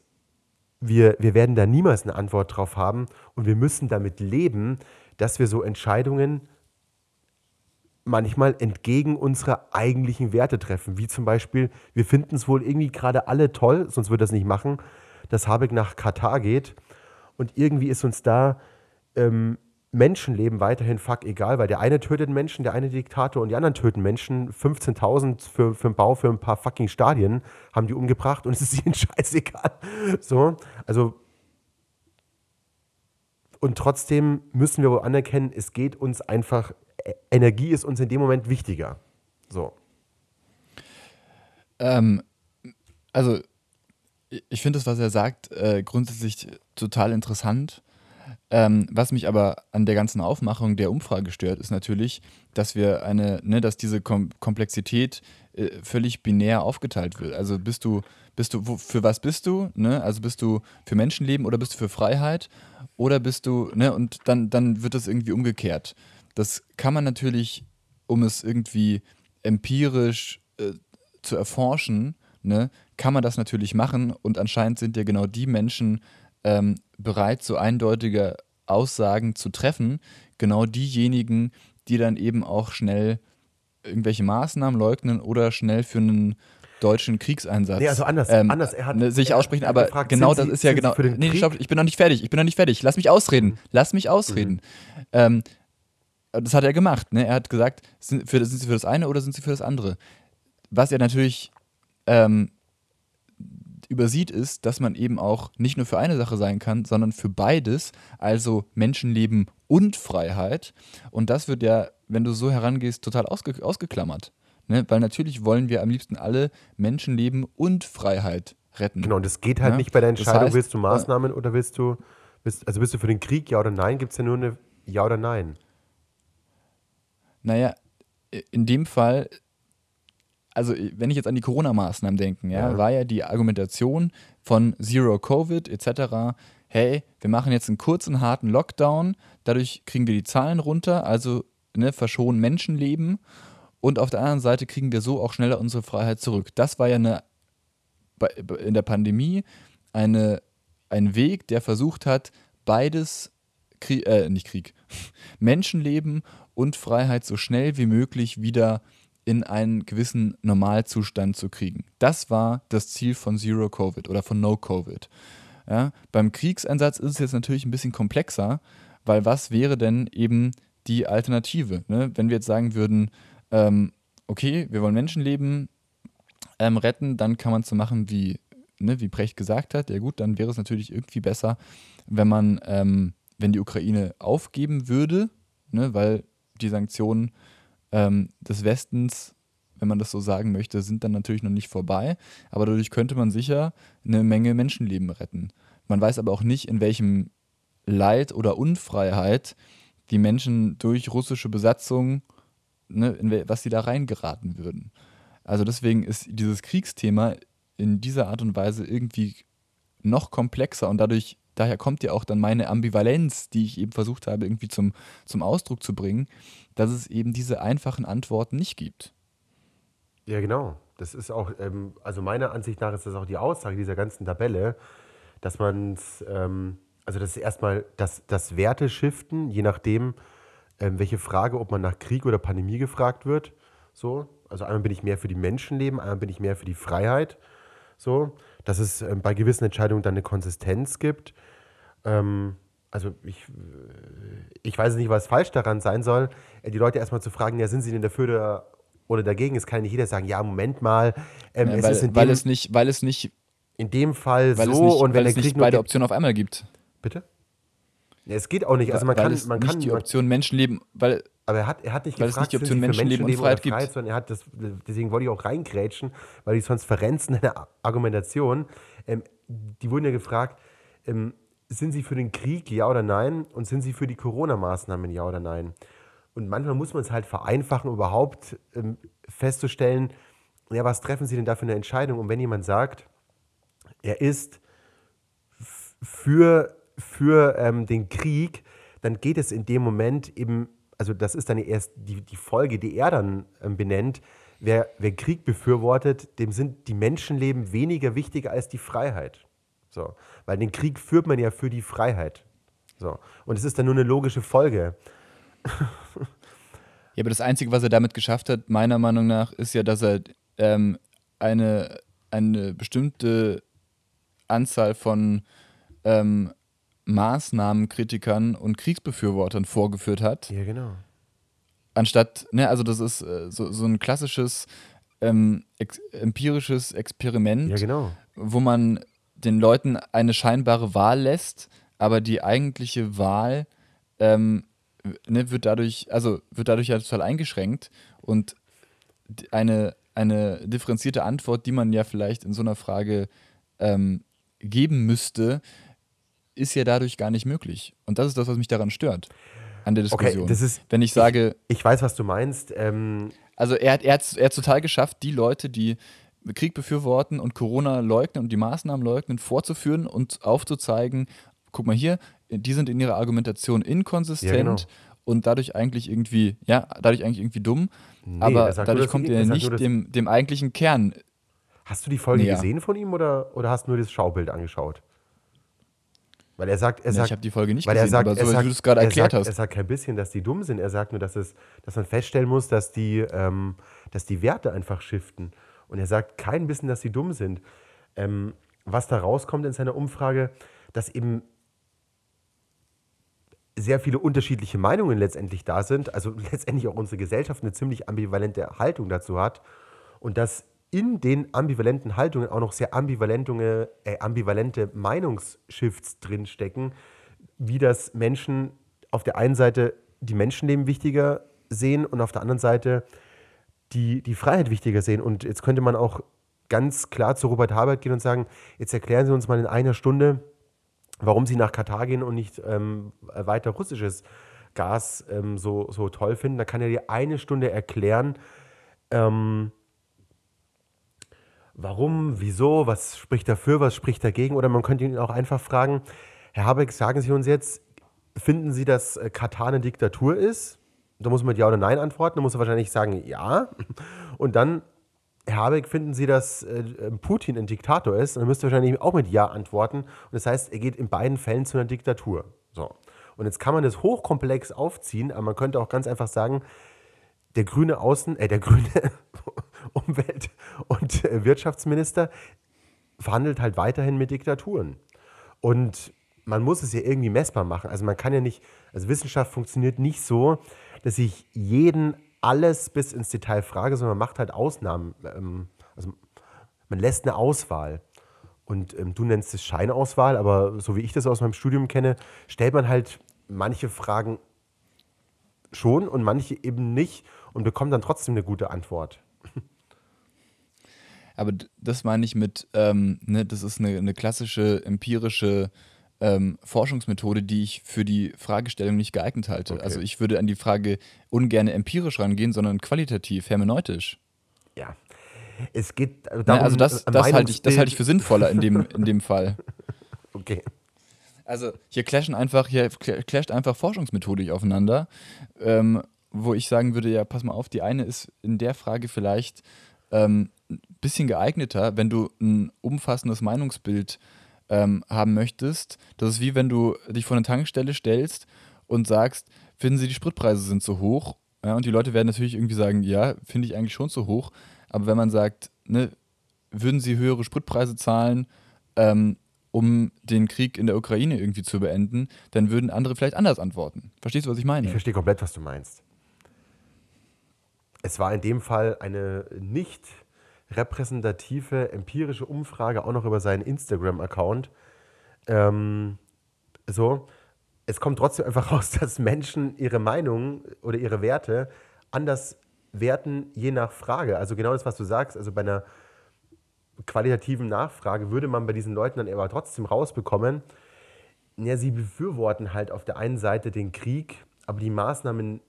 wir, wir werden da niemals eine Antwort drauf haben und wir müssen damit leben, dass wir so Entscheidungen manchmal entgegen unserer eigentlichen Werte treffen. Wie zum Beispiel, wir finden es wohl irgendwie gerade alle toll, sonst würde das nicht machen, dass Habeck nach Katar geht. Und irgendwie ist uns da ähm, Menschenleben weiterhin fuck egal, weil der eine tötet Menschen, der eine Diktator und die anderen töten Menschen. 15.000 für, für den Bau für ein paar fucking Stadien haben die umgebracht und es ist ihnen scheißegal. So, also und trotzdem müssen wir wohl anerkennen, es geht uns einfach Energie ist uns in dem Moment wichtiger. So. Ähm, also, ich finde das, was er sagt, äh, grundsätzlich total interessant. Ähm, was mich aber an der ganzen Aufmachung der Umfrage stört, ist natürlich, dass wir eine, ne, dass diese Kom Komplexität äh, völlig binär aufgeteilt wird. Also bist du, bist du, wo, für was bist du? Ne? Also bist du für Menschenleben oder bist du für Freiheit? Oder bist du, ne, und dann, dann wird das irgendwie umgekehrt. Das kann man natürlich, um es irgendwie empirisch äh, zu erforschen, ne, kann man das natürlich machen. Und anscheinend sind ja genau die Menschen ähm, bereit, so eindeutige Aussagen zu treffen. Genau diejenigen, die dann eben auch schnell irgendwelche Maßnahmen leugnen oder schnell für einen deutschen Kriegseinsatz nee, also anders, ähm, anders. Er hat, ne, sich er aussprechen, aber gefragt, genau das Sie, ist ja genau. Nee, stopp, ich bin noch nicht fertig. Ich bin noch nicht fertig. Lass mich ausreden. Mhm. Lass mich ausreden. Mhm. Ähm, das hat er gemacht. Ne? Er hat gesagt, sind, für, sind sie für das eine oder sind sie für das andere? Was er natürlich ähm, übersieht, ist, dass man eben auch nicht nur für eine Sache sein kann, sondern für beides, also Menschenleben und Freiheit. Und das wird ja, wenn du so herangehst, total ausge ausgeklammert. Ne? Weil natürlich wollen wir am liebsten alle Menschenleben und Freiheit retten. Genau, und es geht halt ja? nicht bei der Entscheidung, das heißt, willst du Maßnahmen oder willst du, willst, also bist du für den Krieg, ja oder nein, gibt es ja nur eine Ja oder Nein. Naja, in dem Fall, also wenn ich jetzt an die Corona-Maßnahmen denke, ja, ja, war ja die Argumentation von Zero Covid etc., hey, wir machen jetzt einen kurzen, harten Lockdown, dadurch kriegen wir die Zahlen runter, also ne, verschonen Menschenleben und auf der anderen Seite kriegen wir so auch schneller unsere Freiheit zurück. Das war ja eine, in der Pandemie eine, ein Weg, der versucht hat, beides, Krieg, äh, nicht Krieg, Menschenleben und Freiheit so schnell wie möglich wieder in einen gewissen Normalzustand zu kriegen. Das war das Ziel von Zero Covid oder von No Covid. Ja, beim Kriegseinsatz ist es jetzt natürlich ein bisschen komplexer, weil was wäre denn eben die Alternative? Ne? Wenn wir jetzt sagen würden, ähm, okay, wir wollen Menschenleben ähm, retten, dann kann man es so machen, wie, ne, wie Brecht gesagt hat. Ja gut, dann wäre es natürlich irgendwie besser, wenn man, ähm, wenn die Ukraine aufgeben würde, ne, weil die Sanktionen ähm, des Westens, wenn man das so sagen möchte, sind dann natürlich noch nicht vorbei. Aber dadurch könnte man sicher eine Menge Menschenleben retten. Man weiß aber auch nicht, in welchem Leid oder Unfreiheit die Menschen durch russische Besatzung, ne, was sie da reingeraten würden. Also deswegen ist dieses Kriegsthema in dieser Art und Weise irgendwie noch komplexer und dadurch daher kommt ja auch dann meine Ambivalenz, die ich eben versucht habe, irgendwie zum, zum Ausdruck zu bringen, dass es eben diese einfachen Antworten nicht gibt. Ja, genau. Das ist auch, ähm, also meiner Ansicht nach ist das auch die Aussage dieser ganzen Tabelle, dass man es, ähm, also das ist erstmal das, das Werteschiften, je nachdem, ähm, welche Frage, ob man nach Krieg oder Pandemie gefragt wird. So, also einmal bin ich mehr für die Menschenleben, einmal bin ich mehr für die Freiheit. So, dass es ähm, bei gewissen Entscheidungen dann eine Konsistenz gibt. Ähm, also ich, äh, ich weiß nicht, was falsch daran sein soll, äh, die Leute erstmal zu fragen, ja, sind sie denn dafür oder dagegen? Es kann nicht jeder sagen, ja, Moment mal. Ähm, ja, weil, es dem, weil, es nicht, weil es nicht in dem Fall so nicht, und wenn es nicht beide Optionen auf einmal gibt. Bitte? Ja, es geht auch nicht. Also man weil kann, es man nicht kann die Option Menschenleben, weil Aber er hat, er hat nicht Weil es gefragt, nicht die Option für Menschenleben und oder Freiheit gibt. sondern er hat das, deswegen wollte ich auch reingrätschen, weil ich sonst verrenzen in der Argumentation. Ähm, die wurden ja gefragt, ähm, sind Sie für den Krieg, ja oder nein? Und sind Sie für die Corona-Maßnahmen, ja oder nein? Und manchmal muss man es halt vereinfachen, überhaupt ähm, festzustellen, ja, was treffen Sie denn da für eine Entscheidung? Und wenn jemand sagt, er ist für, für ähm, den Krieg, dann geht es in dem Moment eben, also das ist dann erst die, die Folge, die er dann ähm, benennt, wer, wer Krieg befürwortet, dem sind die Menschenleben weniger wichtig als die Freiheit. So. Weil den Krieg führt man ja für die Freiheit. So. Und es ist dann nur eine logische Folge. Ja, aber das Einzige, was er damit geschafft hat, meiner Meinung nach, ist ja, dass er ähm, eine, eine bestimmte Anzahl von ähm, Maßnahmenkritikern und Kriegsbefürwortern vorgeführt hat, Ja, genau. anstatt, ne, also das ist äh, so, so ein klassisches ähm, ex empirisches Experiment, Ja, genau. wo man den Leuten eine scheinbare Wahl lässt, aber die eigentliche Wahl ähm, ne, wird dadurch, also wird dadurch ja total eingeschränkt und eine, eine differenzierte Antwort, die man ja vielleicht in so einer Frage ähm, geben müsste, ist ja dadurch gar nicht möglich. Und das ist das, was mich daran stört, an der Okay, Diskussion. das ist- Wenn ich sage, Ich weiß, was du meinst. Ähm, also er hat er hat's, er hat's total geschafft, die Leute, die Krieg befürworten und Corona leugnen und die Maßnahmen leugnen, vorzuführen und aufzuzeigen, guck mal hier, die sind in ihrer Argumentation inkonsistent Ja, genau. und dadurch eigentlich irgendwie, ja, dadurch eigentlich irgendwie dumm, Nee, aber er dadurch kommt er er sagt nicht nur, dem, dem eigentlichen Kern. Hast du die Folge Näher. gesehen von ihm oder, oder hast du nur das Schaubild angeschaut? Weil er sagt, er Nee, sagt ich habe die Folge nicht weil gesehen, er sagt, aber er so wie sagt, du es gerade er erklärt sagt, hast. Er sagt kein bisschen, dass die dumm sind. Er sagt nur, dass, es, dass man feststellen muss, dass die, ähm, dass die Werte einfach shiften. Und er sagt kein bisschen, dass sie dumm sind. Ähm, was da rauskommt in seiner Umfrage, dass eben sehr viele unterschiedliche Meinungen letztendlich da sind, also letztendlich auch unsere Gesellschaft eine ziemlich ambivalente Haltung dazu hat und dass in den ambivalenten Haltungen auch noch sehr ambivalente, äh, ambivalente Meinungsshifts drinstecken, wie das Menschen auf der einen Seite die Menschenleben wichtiger sehen und auf der anderen Seite die, die Freiheit wichtiger sehen. Und jetzt könnte man auch ganz klar zu Robert Habert gehen und sagen, jetzt erklären Sie uns mal in einer Stunde, warum Sie nach Katar gehen und nicht ähm, weiter russisches Gas ähm, so, so toll finden. Da kann er dir eine Stunde erklären, ähm, warum, wieso, was spricht dafür, was spricht dagegen. Oder man könnte ihn auch einfach fragen, Herr Habeck, sagen Sie uns jetzt, finden Sie, dass äh, Katar eine Diktatur ist? Da muss man mit Ja oder Nein antworten. Da muss er wahrscheinlich sagen, ja. Und dann, Herr Habeck, finden Sie, dass äh, Putin ein Diktator ist? Und dann müsste er wahrscheinlich auch mit Ja antworten. Und das heißt, er geht in beiden Fällen zu einer Diktatur. So. Und jetzt kann man das hochkomplex aufziehen, aber man könnte auch ganz einfach sagen, der grüne Außen, äh, der grüne Umwelt- und äh, Wirtschaftsminister verhandelt halt weiterhin mit Diktaturen. Und man muss es ja irgendwie messbar machen. Also man kann ja nicht, also Wissenschaft funktioniert nicht so, dass ich jeden alles bis ins Detail frage, sondern man macht halt Ausnahmen. Ähm, also man lässt eine Auswahl. Und ähm, du nennst es Scheinauswahl, aber so wie ich das aus meinem Studium kenne, stellt man halt manche Fragen schon und manche eben nicht und bekommt dann trotzdem eine gute Antwort. Aber das meine ich mit, ähm, ne, das ist eine, eine klassische empirische ähm, Forschungsmethode, die ich für die Fragestellung nicht geeignet halte. Okay. Also ich würde an die Frage ungern empirisch rangehen, sondern qualitativ, hermeneutisch. Ja. Es geht darum, Ne, also das, äh, das halte ich, das halte ich für sinnvoller in dem, in dem Fall. Okay. Also hier clashen einfach, hier cl- clasht einfach Forschungsmethodik aufeinander, ähm, wo ich sagen würde, ja, pass mal auf, die eine ist in der Frage vielleicht ähm, ein bisschen geeigneter, wenn du ein umfassendes Meinungsbild ähm, haben möchtest. Das ist wie wenn du dich vor eine Tankstelle stellst und sagst, finden Sie, die Spritpreise sind zu hoch? Ja, und die Leute werden natürlich irgendwie sagen, ja, finde ich eigentlich schon zu hoch. Aber wenn man sagt, ne, würden Sie höhere Spritpreise zahlen, ähm, um den Krieg in der Ukraine irgendwie zu beenden, dann würden andere vielleicht anders antworten. Verstehst du, was ich meine? Ich verstehe komplett, was du meinst. Es war in dem Fall eine nicht repräsentative empirische Umfrage, auch noch über seinen Instagram-Account. Ähm, so. es kommt trotzdem einfach raus, dass Menschen ihre Meinung oder ihre Werte anders werten, je nach Frage. Also genau das, was du sagst, also bei einer qualitativen Nachfrage würde man bei diesen Leuten dann aber trotzdem rausbekommen, ja, sie befürworten halt auf der einen Seite den Krieg, aber die Maßnahmen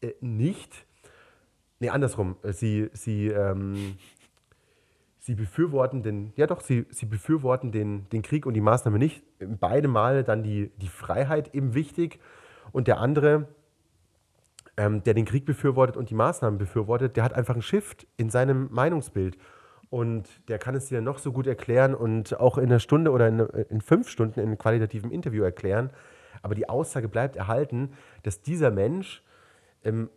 äh, nicht. Nee, andersrum. Sie, sie, ähm, sie befürworten den, ja doch, sie, sie befürworten den, den Krieg und die Maßnahme nicht. Beide Male dann die, die Freiheit eben wichtig. Und der andere, ähm, der den Krieg befürwortet und die Maßnahmen befürwortet, der hat einfach einen Shift in seinem Meinungsbild. Und der kann es dir noch so gut erklären und auch in einer Stunde oder in, in fünf Stunden in einem qualitativen Interview erklären. Aber die Aussage bleibt erhalten, dass dieser Mensch, ähm,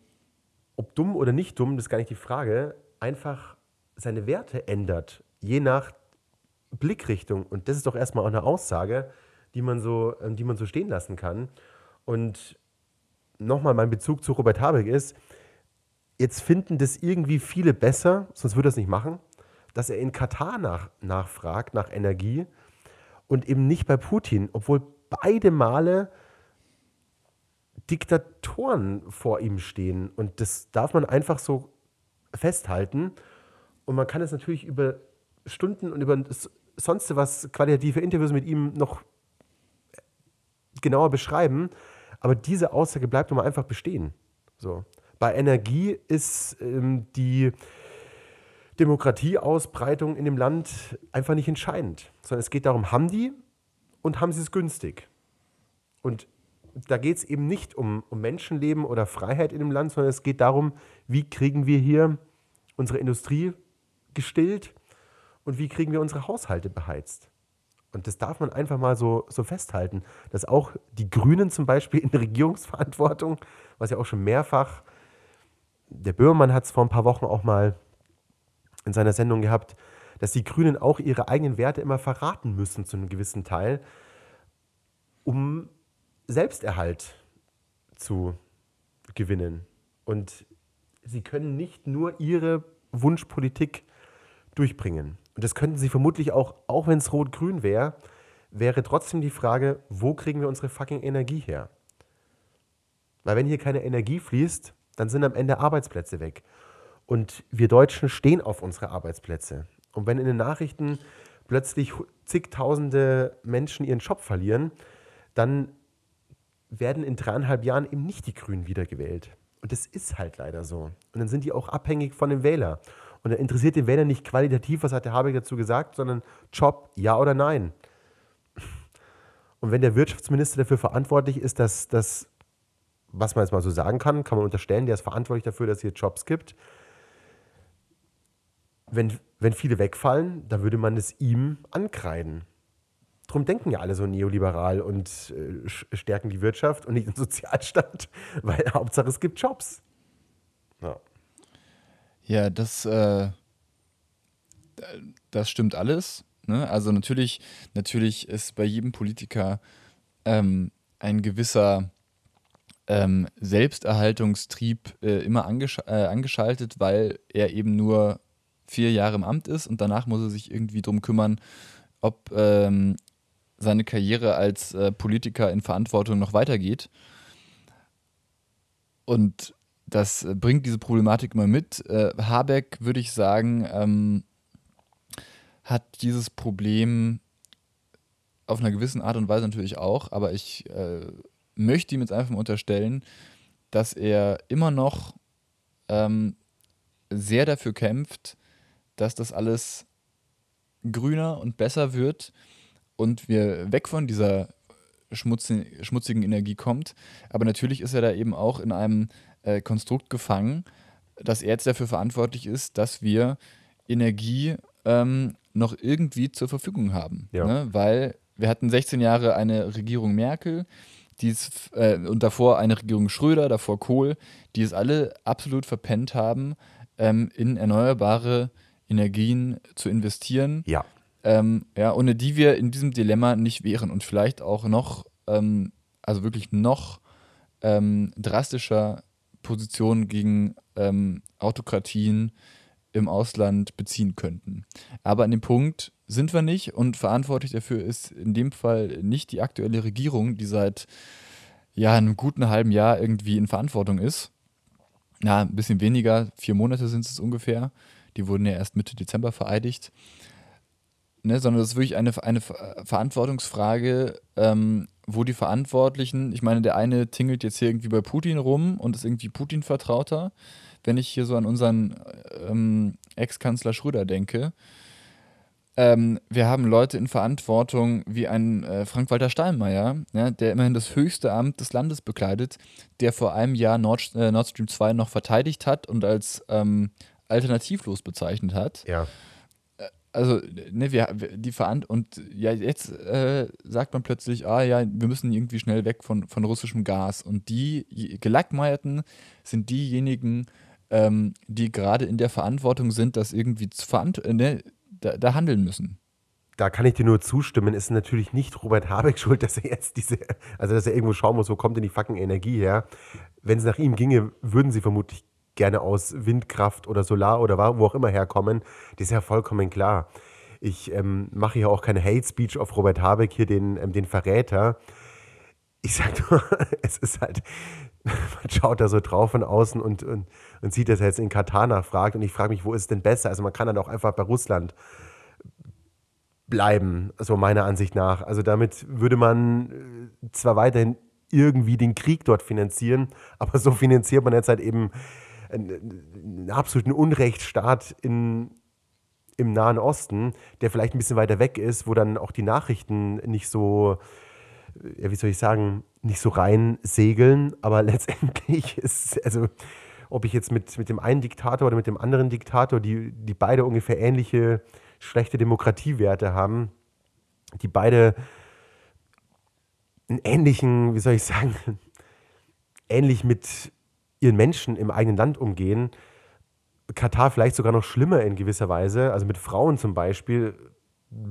ob dumm oder nicht dumm, das ist gar nicht die Frage, einfach seine Werte ändert, je nach Blickrichtung. Und das ist doch erstmal auch eine Aussage, die man so, ähm, die man so stehen lassen kann. Und nochmal mein Bezug zu Robert Habeck ist, jetzt finden das irgendwie viele besser, sonst würde er es nicht machen, dass er in Katar nach, nachfragt, nach Energie und eben nicht bei Putin, obwohl beide Male Diktatoren vor ihm stehen. Und das darf man einfach so festhalten. Und man kann es natürlich über Stunden und über sonst was qualitative Interviews mit ihm noch genauer beschreiben. Aber diese Aussage bleibt mal einfach bestehen. So. Bei Energie ist ähm, die Demokratieausbreitung in dem Land einfach nicht entscheidend, sondern es geht darum, haben die und haben sie es günstig. Und da geht es eben nicht um, um Menschenleben oder Freiheit in dem Land, sondern es geht darum, wie kriegen wir hier unsere Industrie gestillt und wie kriegen wir unsere Haushalte beheizt. Und das darf man einfach mal so, so festhalten, dass auch die Grünen zum Beispiel in Regierungsverantwortung, was ja auch schon mehrfach, der Böhmermann hat es vor ein paar Wochen auch mal in seiner Sendung gehabt, dass die Grünen auch ihre eigenen Werte immer verraten müssen zu einem gewissen Teil, um Selbsterhalt zu gewinnen. Und sie können nicht nur ihre Wunschpolitik durchbringen. Und das könnten sie vermutlich auch, auch wenn es rot-grün wäre, wäre trotzdem die Frage, wo kriegen wir unsere fucking Energie her? Weil wenn hier keine Energie fließt, dann sind am Ende Arbeitsplätze weg. Und wir Deutschen stehen auf unsere Arbeitsplätze. Und wenn in den Nachrichten plötzlich zigtausende Menschen ihren Job verlieren, dann werden in dreieinhalb Jahren eben nicht die Grünen wiedergewählt. Und das ist halt leider so. Und dann sind die auch abhängig von dem Wähler. Und dann interessiert den Wähler nicht qualitativ, was hat der Habeck dazu gesagt, sondern Job, ja oder nein. Und wenn der Wirtschaftsminister dafür verantwortlich ist, dass das, was man jetzt mal so sagen kann, kann man unterstellen, der ist verantwortlich dafür, dass es hier Jobs gibt, wenn, wenn viele wegfallen, dann würde man es ihm ankreiden. Drum denken ja alle so neoliberal und äh, stärken die Wirtschaft und nicht den Sozialstaat, weil Hauptsache es gibt Jobs. Ja, ja das, äh, das stimmt alles. Ne? Also natürlich, natürlich ist bei jedem Politiker ähm, ein gewisser ähm, Selbsterhaltungstrieb äh, immer angesch äh, angeschaltet, weil er eben nur vier Jahre im Amt ist und danach muss er sich irgendwie darum kümmern, ob ähm, seine Karriere als äh, Politiker in Verantwortung noch weitergeht. Und das bringt diese Problematik immer mit. Äh, Habeck, würde ich sagen, ähm, hat dieses Problem auf einer gewissen Art und Weise natürlich auch, aber ich äh, möchte ihm jetzt einfach mal unterstellen, dass er immer noch ähm, sehr dafür kämpft, dass das alles grüner und besser wird und wir weg von dieser schmutzigen Energie kommt. Aber natürlich ist er da eben auch in einem äh, Konstrukt gefangen, dass er jetzt dafür verantwortlich ist, dass wir Energie ähm, noch irgendwie zur Verfügung haben. Ja. Ne? Weil wir hatten 16 Jahre eine Regierung Merkel, die es, äh, und davor eine Regierung Schröder, davor Kohl, die es alle absolut verpennt haben, ähm, in erneuerbare Energien zu investieren. Ja. Ähm, ja, ohne die wir in diesem Dilemma nicht wären und vielleicht auch noch, ähm, also wirklich noch ähm, drastischer Positionen gegen ähm, Autokratien im Ausland beziehen könnten. Aber an dem Punkt sind wir nicht und verantwortlich dafür ist in dem Fall nicht die aktuelle Regierung, die seit ja, einem guten halben Jahr irgendwie in Verantwortung ist. Ja, ein bisschen weniger, vier Monate sind es ungefähr. Die wurden ja erst Mitte Dezember vereidigt. Ne, sondern das ist wirklich eine, eine Verantwortungsfrage, ähm, wo die Verantwortlichen, ich meine, der eine tingelt jetzt hier irgendwie bei Putin rum und ist irgendwie Putin-Vertrauter. Wenn ich hier so an unseren ähm, Ex-Kanzler Schröder denke, ähm, wir haben Leute in Verantwortung wie ein äh, Frank-Walter Steinmeier, ja, der immerhin das höchste Amt des Landes bekleidet, der vor einem Jahr Nord, äh, Nord Stream 2 noch verteidigt hat und als ähm, alternativlos bezeichnet hat. Ja. Also, ne, wir, die Verantwortung, und ja, jetzt äh, sagt man plötzlich, ah ja, wir müssen irgendwie schnell weg von, von russischem Gas. Und die Gelackmeierten sind diejenigen, ähm, die gerade in der Verantwortung sind, das irgendwie zu verantworten, äh, ne, da, da handeln müssen da kann ich dir nur zustimmen, ist natürlich nicht Robert Habeck schuld, dass er jetzt diese, also dass er irgendwo schauen muss, wo kommt denn die fucking Energie her. Wenn es nach ihm ginge, würden sie vermutlich gerne aus Windkraft oder Solar oder wo auch immer herkommen. Das ist ja vollkommen klar. Ich ähm, mache hier auch keine Hate Speech auf Robert Habeck, hier den, ähm, den Verräter. Ich sag nur, es ist halt, man schaut da so drauf von außen und, und, und sieht, dass er jetzt in Katar nachfragt. Und ich frage mich, wo ist es denn besser? Also man kann dann auch einfach bei Russland bleiben, so meiner Ansicht nach. Also damit würde man äh, zwar weiterhin irgendwie den Krieg dort finanzieren, aber so finanziert man jetzt halt eben einen, absoluten Unrechtsstaat in, im Nahen Osten, der vielleicht ein bisschen weiter weg ist, wo dann auch die Nachrichten nicht so, ja, wie soll ich sagen, nicht so rein segeln, aber letztendlich ist, also ob ich jetzt mit, mit dem einen Diktator oder mit dem anderen Diktator, die, die beide ungefähr ähnliche schlechte Demokratiewerte haben, die beide einen ähnlichen, wie soll ich sagen, ähnlich mit ihren Menschen im eigenen Land umgehen. Katar vielleicht sogar noch schlimmer in gewisser Weise, also mit Frauen zum Beispiel.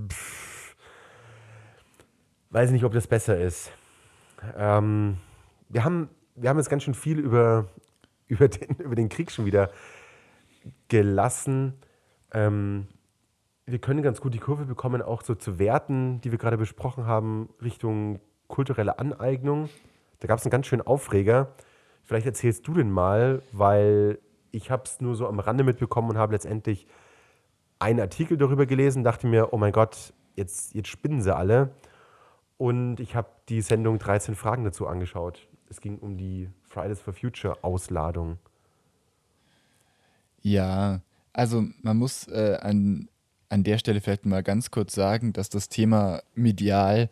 Pff, weiß nicht, ob das besser ist. Ähm, wir, haben, wir haben jetzt ganz schön viel über, über, den, über den Krieg schon wieder gelassen. Ähm, wir können ganz gut die Kurve bekommen, auch so zu Werten, die wir gerade besprochen haben, Richtung kulturelle Aneignung. Da gab es einen ganz schönen Aufreger. Vielleicht erzählst du den mal, weil ich habe es nur so am Rande mitbekommen und habe letztendlich einen Artikel darüber gelesen, dachte mir, oh mein Gott, jetzt, jetzt spinnen sie alle. Und ich habe die Sendung 13 Fragen dazu angeschaut. Es ging um die Fridays for Future Ausladung. Ja, also man muss äh, an an der Stelle vielleicht mal ganz kurz sagen, dass das Thema medial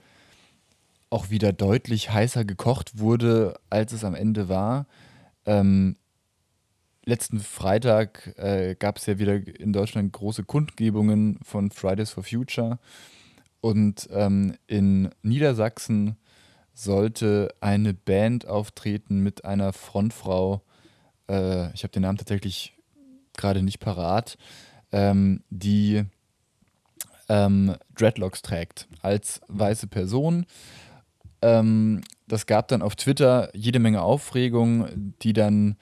auch wieder deutlich heißer gekocht wurde, als es am Ende war. Ähm, letzten Freitag äh, gab es ja wieder in Deutschland große Kundgebungen von Fridays for Future. Und ähm, in Niedersachsen sollte eine Band auftreten mit einer Frontfrau. Äh, ich habe den Namen tatsächlich gerade nicht parat, ähm, die ähm, Dreadlocks trägt als weiße Person. Ähm, das gab dann auf Twitter jede Menge Aufregung, die dann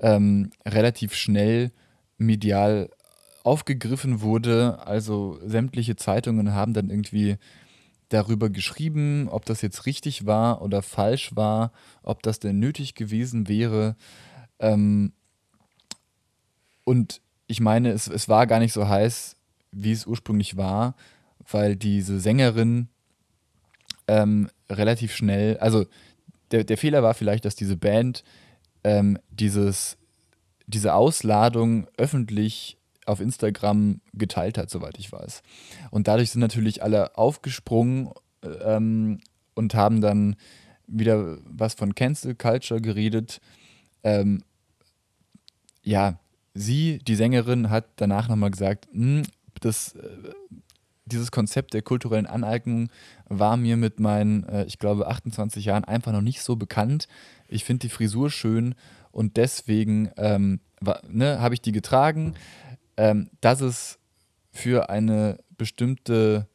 ähm, relativ schnell medial aufgegriffen wurde. Also sämtliche Zeitungen haben dann irgendwie darüber geschrieben, ob das jetzt richtig war oder falsch war, ob das denn nötig gewesen wäre. Ähm, und ich meine, es, es war gar nicht so heiß, wie es ursprünglich war, weil diese Sängerin ähm, relativ schnell, also der, der Fehler war vielleicht, dass diese Band ähm, dieses, diese Ausladung öffentlich auf Instagram geteilt hat, soweit ich weiß. Und dadurch sind natürlich alle aufgesprungen ähm, und haben dann wieder was von Cancel Culture geredet. Ähm, ja, sie, die Sängerin, hat danach nochmal gesagt, hm, das, äh, dieses Konzept der kulturellen Aneignung war mir mit meinen, äh, ich glaube, 28 Jahren einfach noch nicht so bekannt. Ich finde die Frisur schön und deswegen ähm, ne, habe ich die getragen. Ähm, dass es für eine bestimmte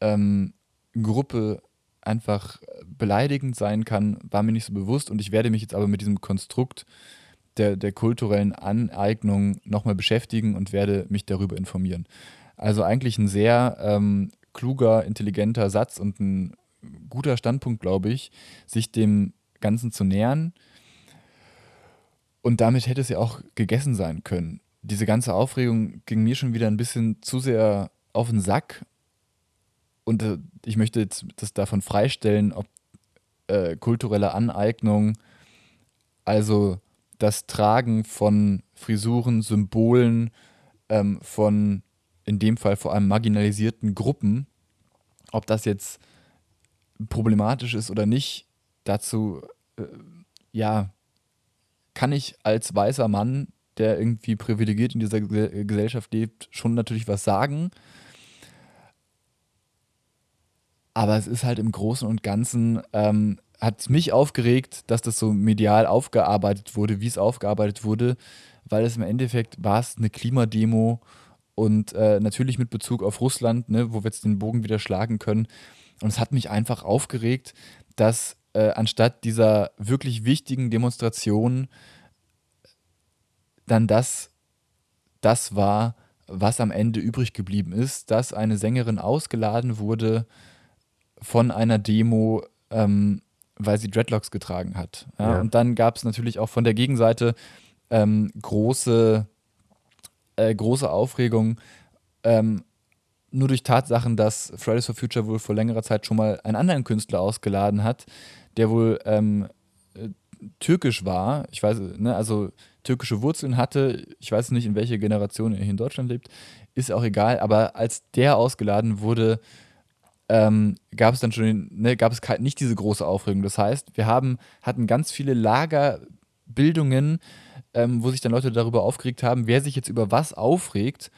ähm, Gruppe einfach beleidigend sein kann, war mir nicht so bewusst und ich werde mich jetzt aber mit diesem Konstrukt der, der kulturellen Aneignung nochmal beschäftigen und werde mich darüber informieren. Also eigentlich ein sehr ähm, kluger, intelligenter Satz und ein guter Standpunkt, glaube ich, sich dem Ganzen zu nähern. Und damit hätte es ja auch gegessen sein können. Diese ganze Aufregung ging mir schon wieder ein bisschen zu sehr auf den Sack. Und äh, ich möchte jetzt das davon freistellen, ob äh, kulturelle Aneignung, also das Tragen von Frisuren, Symbolen, ähm, von in dem Fall vor allem marginalisierten Gruppen, ob das jetzt problematisch ist oder nicht, dazu, äh, ja, kann ich als weißer Mann, der irgendwie privilegiert in dieser Gesellschaft lebt, schon natürlich was sagen. Aber es ist halt im Großen und Ganzen, ähm, hat mich aufgeregt, dass das so medial aufgearbeitet wurde, wie es aufgearbeitet wurde, weil es im Endeffekt war es eine Klimademo und äh, natürlich mit Bezug auf Russland, ne, wo wir jetzt den Bogen wieder schlagen können. Und es hat mich einfach aufgeregt, dass äh, anstatt dieser wirklich wichtigen Demonstration dann das, das war, was am Ende übrig geblieben ist, dass eine Sängerin ausgeladen wurde von einer Demo, ähm, weil sie Dreadlocks getragen hat. Ja? Ja. Und dann gab es natürlich auch von der Gegenseite ähm, große, äh, große Aufregung, ähm, nur durch Tatsachen, dass Fridays for Future wohl vor längerer Zeit schon mal einen anderen Künstler ausgeladen hat, der wohl ähm, äh, türkisch war. Ich weiß, ne, also türkische Wurzeln hatte. Ich weiß nicht, in welcher Generation er hier in Deutschland lebt. Ist auch egal. Aber als der ausgeladen wurde, ähm, gab es dann schon, ne, gab es nicht diese große Aufregung. Das heißt, wir haben, hatten ganz viele Lagerbildungen, ähm, wo sich dann Leute darüber aufgeregt haben, wer sich jetzt über was aufregt.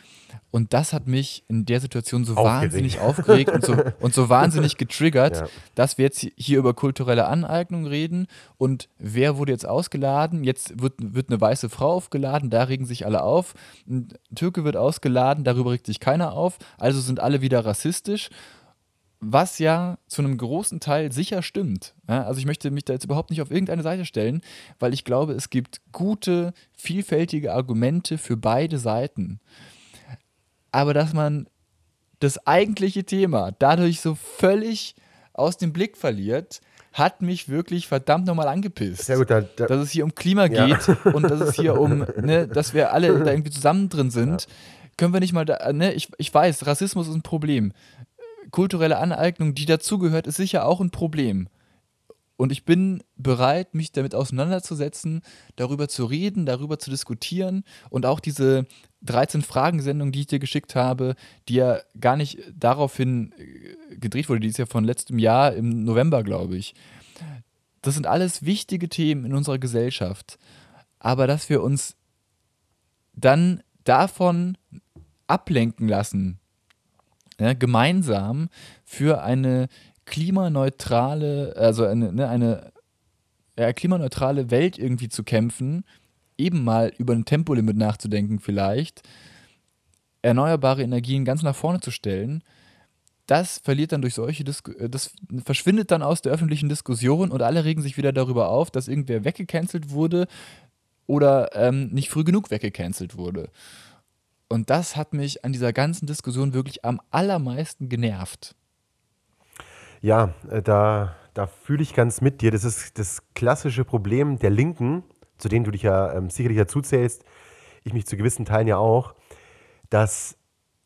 Und das hat mich in der Situation so Aufgeregt. wahnsinnig aufgeregt und so, und so wahnsinnig getriggert, ja. dass wir jetzt hier über kulturelle Aneignung reden und wer wurde jetzt ausgeladen? Jetzt wird, wird eine weiße Frau aufgeladen, da regen sich alle auf. Ein Türke wird ausgeladen, darüber regt sich keiner auf. Also sind alle wieder rassistisch was ja zu einem großen Teil sicher stimmt. Ja, also ich möchte mich da jetzt überhaupt nicht auf irgendeine Seite stellen, weil ich glaube, es gibt gute, vielfältige Argumente für beide Seiten. Aber dass man das eigentliche Thema dadurch so völlig aus dem Blick verliert, hat mich wirklich verdammt nochmal angepisst. Sehr gut, da, da, dass es hier um Klima geht ja. und dass es hier um, ne, dass wir alle da irgendwie zusammen drin sind. Ja. Können wir nicht mal, da, ne, ich, ich weiß, Rassismus ist ein Problem kulturelle Aneignung, die dazugehört, ist sicher auch ein Problem. Und ich bin bereit, mich damit auseinanderzusetzen, darüber zu reden, darüber zu diskutieren und auch diese 13 Fragen-Sendung, die ich dir geschickt habe, die ja gar nicht daraufhin äh, gedreht wurde, die ist ja von letztem Jahr im November, glaube ich. Das sind alles wichtige Themen in unserer Gesellschaft. Aber dass wir uns dann davon ablenken lassen, ja, gemeinsam für eine klimaneutrale, also eine, ne, eine ja, klimaneutrale Welt irgendwie zu kämpfen, eben mal über ein Tempolimit nachzudenken vielleicht, erneuerbare Energien ganz nach vorne zu stellen, das verliert dann durch solche Dis äh, das verschwindet dann aus der öffentlichen Diskussion und alle regen sich wieder darüber auf, dass irgendwer weggecancelt wurde oder ähm, nicht früh genug weggecancelt wurde. Und das hat mich an dieser ganzen Diskussion wirklich am allermeisten genervt. Ja, äh, da, da fühle ich ganz mit dir. Das ist das klassische Problem der Linken, zu denen du dich ja ähm, sicherlich dazu zählst, ich mich zu gewissen Teilen ja auch, dass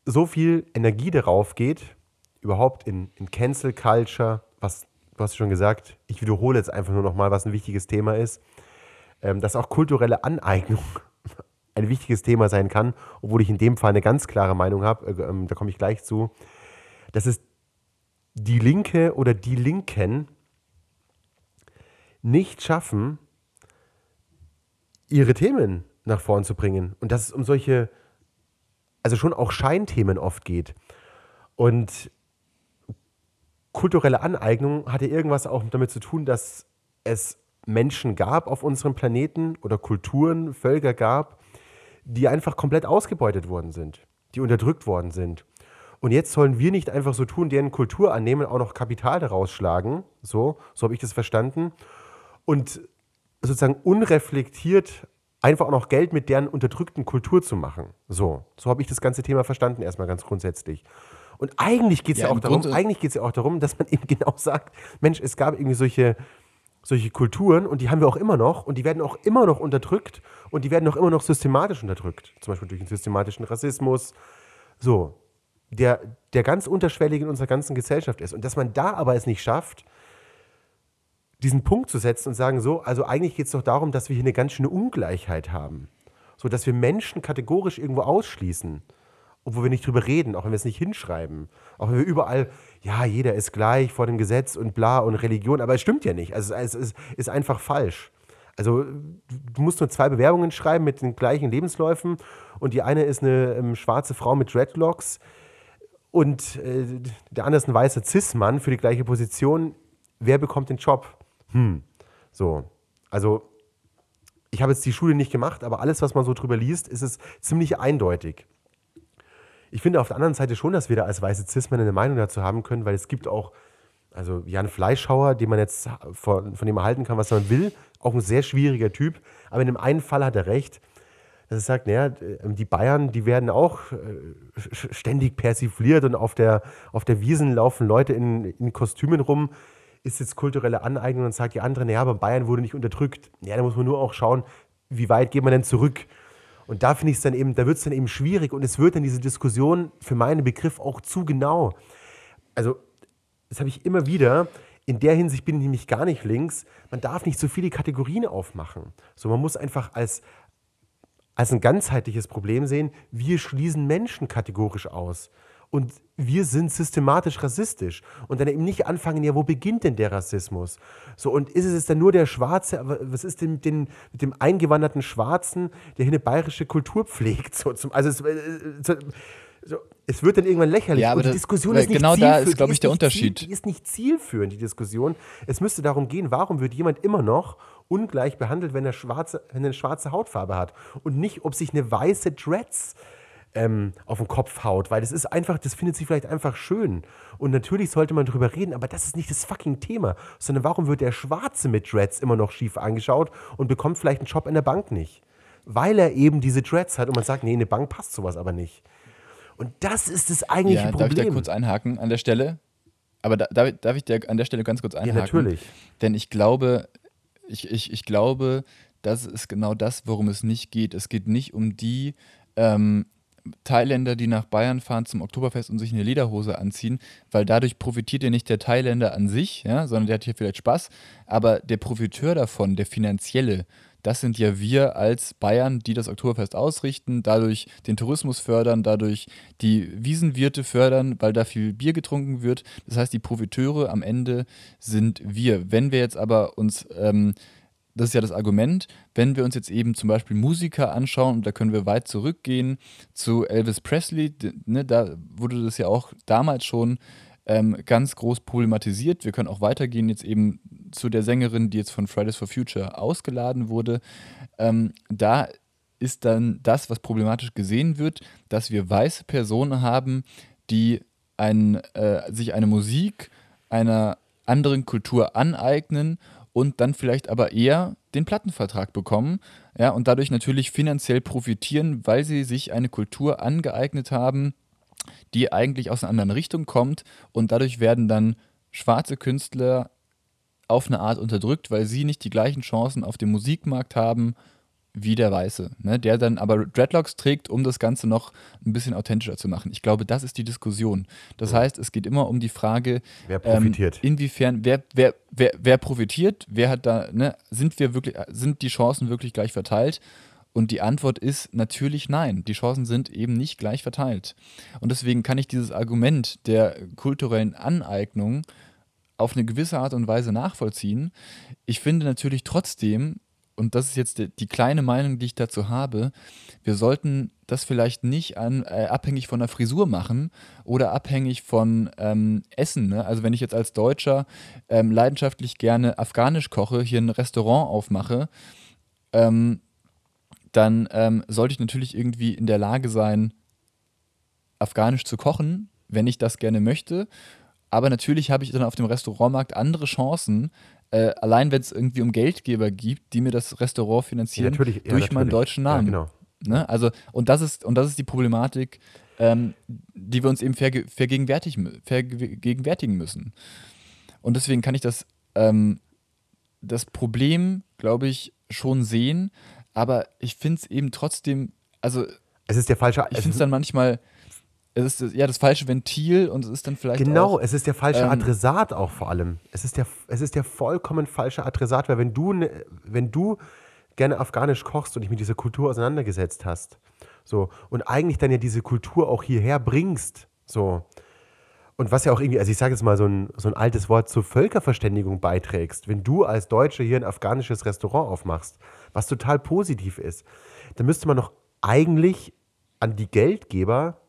so viel Energie darauf geht, überhaupt in, in Cancel Culture, was du hast schon gesagt, ich wiederhole jetzt einfach nur nochmal, was ein wichtiges Thema ist, ähm, dass auch kulturelle Aneignung ein wichtiges Thema sein kann, obwohl ich in dem Fall eine ganz klare Meinung habe, äh, ähm, da komme ich gleich zu, dass es die Linke oder die Linken nicht schaffen, ihre Themen nach vorn zu bringen. Und dass es um solche, also schon auch Scheinthemen oft geht. Und kulturelle Aneignung hatte irgendwas auch damit zu tun, dass es Menschen gab auf unserem Planeten oder Kulturen, Völker gab, die einfach komplett ausgebeutet worden sind, die unterdrückt worden sind. Und jetzt sollen wir nicht einfach so tun, deren Kultur annehmen, auch noch Kapital daraus schlagen, so, so habe ich das verstanden, und sozusagen unreflektiert einfach auch noch Geld mit deren unterdrückten Kultur zu machen. So, so habe ich das ganze Thema verstanden, erstmal ganz grundsätzlich. Und eigentlich geht es ja, ja, auch darum, eigentlich geht's ja auch darum, dass man eben genau sagt, Mensch, es gab irgendwie solche, solche Kulturen und die haben wir auch immer noch und die werden auch immer noch unterdrückt und die werden auch immer noch systematisch unterdrückt. Zum Beispiel durch den systematischen Rassismus. So, der, der ganz unterschwellig in unserer ganzen Gesellschaft ist. Und dass man da aber es nicht schafft, diesen Punkt zu setzen und sagen, so, also eigentlich geht es doch darum, dass wir hier eine ganz schöne Ungleichheit haben. So, dass wir Menschen kategorisch irgendwo ausschließen obwohl wir nicht drüber reden, auch wenn wir es nicht hinschreiben. Auch wenn wir überall, ja, jeder ist gleich vor dem Gesetz und bla und Religion, aber es stimmt ja nicht. Also es ist, einfach falsch. Also du musst nur zwei Bewerbungen schreiben mit den gleichen Lebensläufen und die eine ist eine ähm, schwarze Frau mit Dreadlocks und äh, der andere ist ein weißer Cis-Mann für die gleiche Position. Wer bekommt den Job? Hm, so. Also ich habe jetzt die Schule nicht gemacht, aber alles, was man so drüber liest, ist es ziemlich eindeutig ich finde auf der anderen Seite schon, dass wir da als weiße Cis-Männer eine Meinung dazu haben können, weil es gibt auch, also Jan Fleischhauer, den man jetzt von, von dem erhalten kann, was man will, auch ein sehr schwieriger Typ, aber in dem einen Fall hat er recht, dass er sagt, naja, die Bayern, die werden auch äh, ständig persifliert und auf der, auf der Wiesen laufen Leute in, in Kostümen rum, ist jetzt kulturelle Aneignung und sagt die andere, naja, aber Bayern wurde nicht unterdrückt. Ja, da muss man nur auch schauen, wie weit geht man denn zurück? Und da finde ich es dann eben, da wird es dann eben schwierig und es wird dann diese Diskussion für meinen Begriff auch zu genau. Also, das habe ich immer wieder. In der Hinsicht bin ich nämlich gar nicht links. Man darf nicht so viele Kategorien aufmachen. So, man muss einfach als, als ein ganzheitliches Problem sehen, wir schließen Menschen kategorisch aus und wir sind systematisch rassistisch. Und dann eben nicht anfangen, ja, wo beginnt denn der Rassismus? So, und ist es dann nur der Schwarze, was ist denn mit, den, mit dem eingewanderten Schwarzen, der hier eine bayerische Kultur pflegt? So, zum, also es, äh, so, es wird dann irgendwann lächerlich. Ja, aber und die Diskussion ist nicht genau da ist, glaube ich, der Unterschied. Die ist nicht zielführend, die Diskussion. Es müsste darum gehen, warum wird jemand immer noch ungleich behandelt, wenn er, schwarze, wenn er eine schwarze Hautfarbe hat? Und nicht, ob sich eine weiße Dreads ähm, auf den Kopf haut, weil das ist einfach, das findet sich vielleicht einfach schön. Und natürlich sollte man drüber reden, aber das ist nicht das fucking Thema, sondern warum wird der Schwarze mit Dreads immer noch schief angeschaut und bekommt vielleicht einen Job in der Bank nicht? Weil er eben diese Dreads hat und man sagt, nee, in eine Bank passt sowas aber nicht. Und das ist das eigentliche ja, Problem. Darf ich da kurz einhaken an der Stelle? Aber da, darf, darf ich dir an der Stelle ganz kurz einhaken? Ja, natürlich. Denn ich glaube, ich, ich, ich glaube, das ist genau das, worum es nicht geht. Es geht nicht um die ähm, Thailänder, die nach Bayern fahren zum Oktoberfest und sich eine Lederhose anziehen, weil dadurch profitiert ja nicht der Thailänder an sich, ja, sondern der hat hier vielleicht Spaß, aber der Profiteur davon, der finanzielle, das sind ja wir als Bayern, die das Oktoberfest ausrichten, dadurch den Tourismus fördern, dadurch die Wiesenwirte fördern, weil da viel Bier getrunken wird. Das heißt, die Profiteure am Ende sind wir. Wenn wir jetzt aber uns ähm, das ist ja das Argument, wenn wir uns jetzt eben zum Beispiel Musiker anschauen, und da können wir weit zurückgehen zu Elvis Presley, ne, da wurde das ja auch damals schon ähm, ganz groß problematisiert. Wir können auch weitergehen jetzt eben zu der Sängerin, die jetzt von Fridays for Future ausgeladen wurde. Ähm, da ist dann das, was problematisch gesehen wird, dass wir weiße Personen haben, die ein, äh, sich eine Musik einer anderen Kultur aneignen und dann vielleicht aber eher den Plattenvertrag bekommen, ja, und dadurch natürlich finanziell profitieren, weil sie sich eine Kultur angeeignet haben, die eigentlich aus einer anderen Richtung kommt und dadurch werden dann schwarze Künstler auf eine Art unterdrückt, weil sie nicht die gleichen Chancen auf dem Musikmarkt haben wie der Weiße, ne? der dann aber Dreadlocks trägt, um das Ganze noch ein bisschen authentischer zu machen. Ich glaube, das ist die Diskussion. Das ja. heißt, es geht immer um die Frage, wer profitiert? Ähm, inwiefern, wer, wer, wer, wer profitiert, wer hat da, ne? sind wir wirklich, sind die Chancen wirklich gleich verteilt? Und die Antwort ist natürlich nein. Die Chancen sind eben nicht gleich verteilt. Und deswegen kann ich dieses Argument der kulturellen Aneignung auf eine gewisse Art und Weise nachvollziehen. Ich finde natürlich trotzdem, und das ist jetzt die, die, kleine Meinung, die ich dazu habe, wir sollten das vielleicht nicht an, äh, abhängig von der Frisur machen oder abhängig von ähm, Essen. Ne? Also wenn ich jetzt als Deutscher ähm, leidenschaftlich gerne afghanisch koche, hier ein Restaurant aufmache, ähm, dann ähm, sollte ich natürlich irgendwie in der Lage sein, afghanisch zu kochen, wenn ich das gerne möchte. Aber natürlich habe ich dann auf dem Restaurantmarkt andere Chancen, äh, allein wenn es irgendwie um Geldgeber gibt, die mir das Restaurant finanzieren, natürlich, ja, durch meinen deutschen Namen. Ja, genau. Ne? Also, und das ist, und das ist die Problematik, ähm, die wir uns eben verge vergegenwärtigen, vergegenwärtigen müssen. Und deswegen kann ich das, ähm, das Problem, glaube ich, schon sehen, aber ich finde es eben trotzdem, also Es ist der falsche. ich finde es dann manchmal, es ist ja das falsche Ventil und es ist dann vielleicht Genau, auch, es ist der falsche ähm, Adressat auch vor allem. Es ist der, es ist der vollkommen falsche Adressat, weil wenn du, ne, wenn du gerne afghanisch kochst und dich mit dieser Kultur auseinandergesetzt hast, so, und eigentlich dann ja diese Kultur auch hierher bringst, so, und was ja auch irgendwie, also ich sage jetzt mal so ein, so ein altes Wort zur Völkerverständigung beiträgst, wenn du als Deutsche hier ein afghanisches Restaurant aufmachst, was total positiv ist, dann müsste man doch eigentlich an die Geldgeber,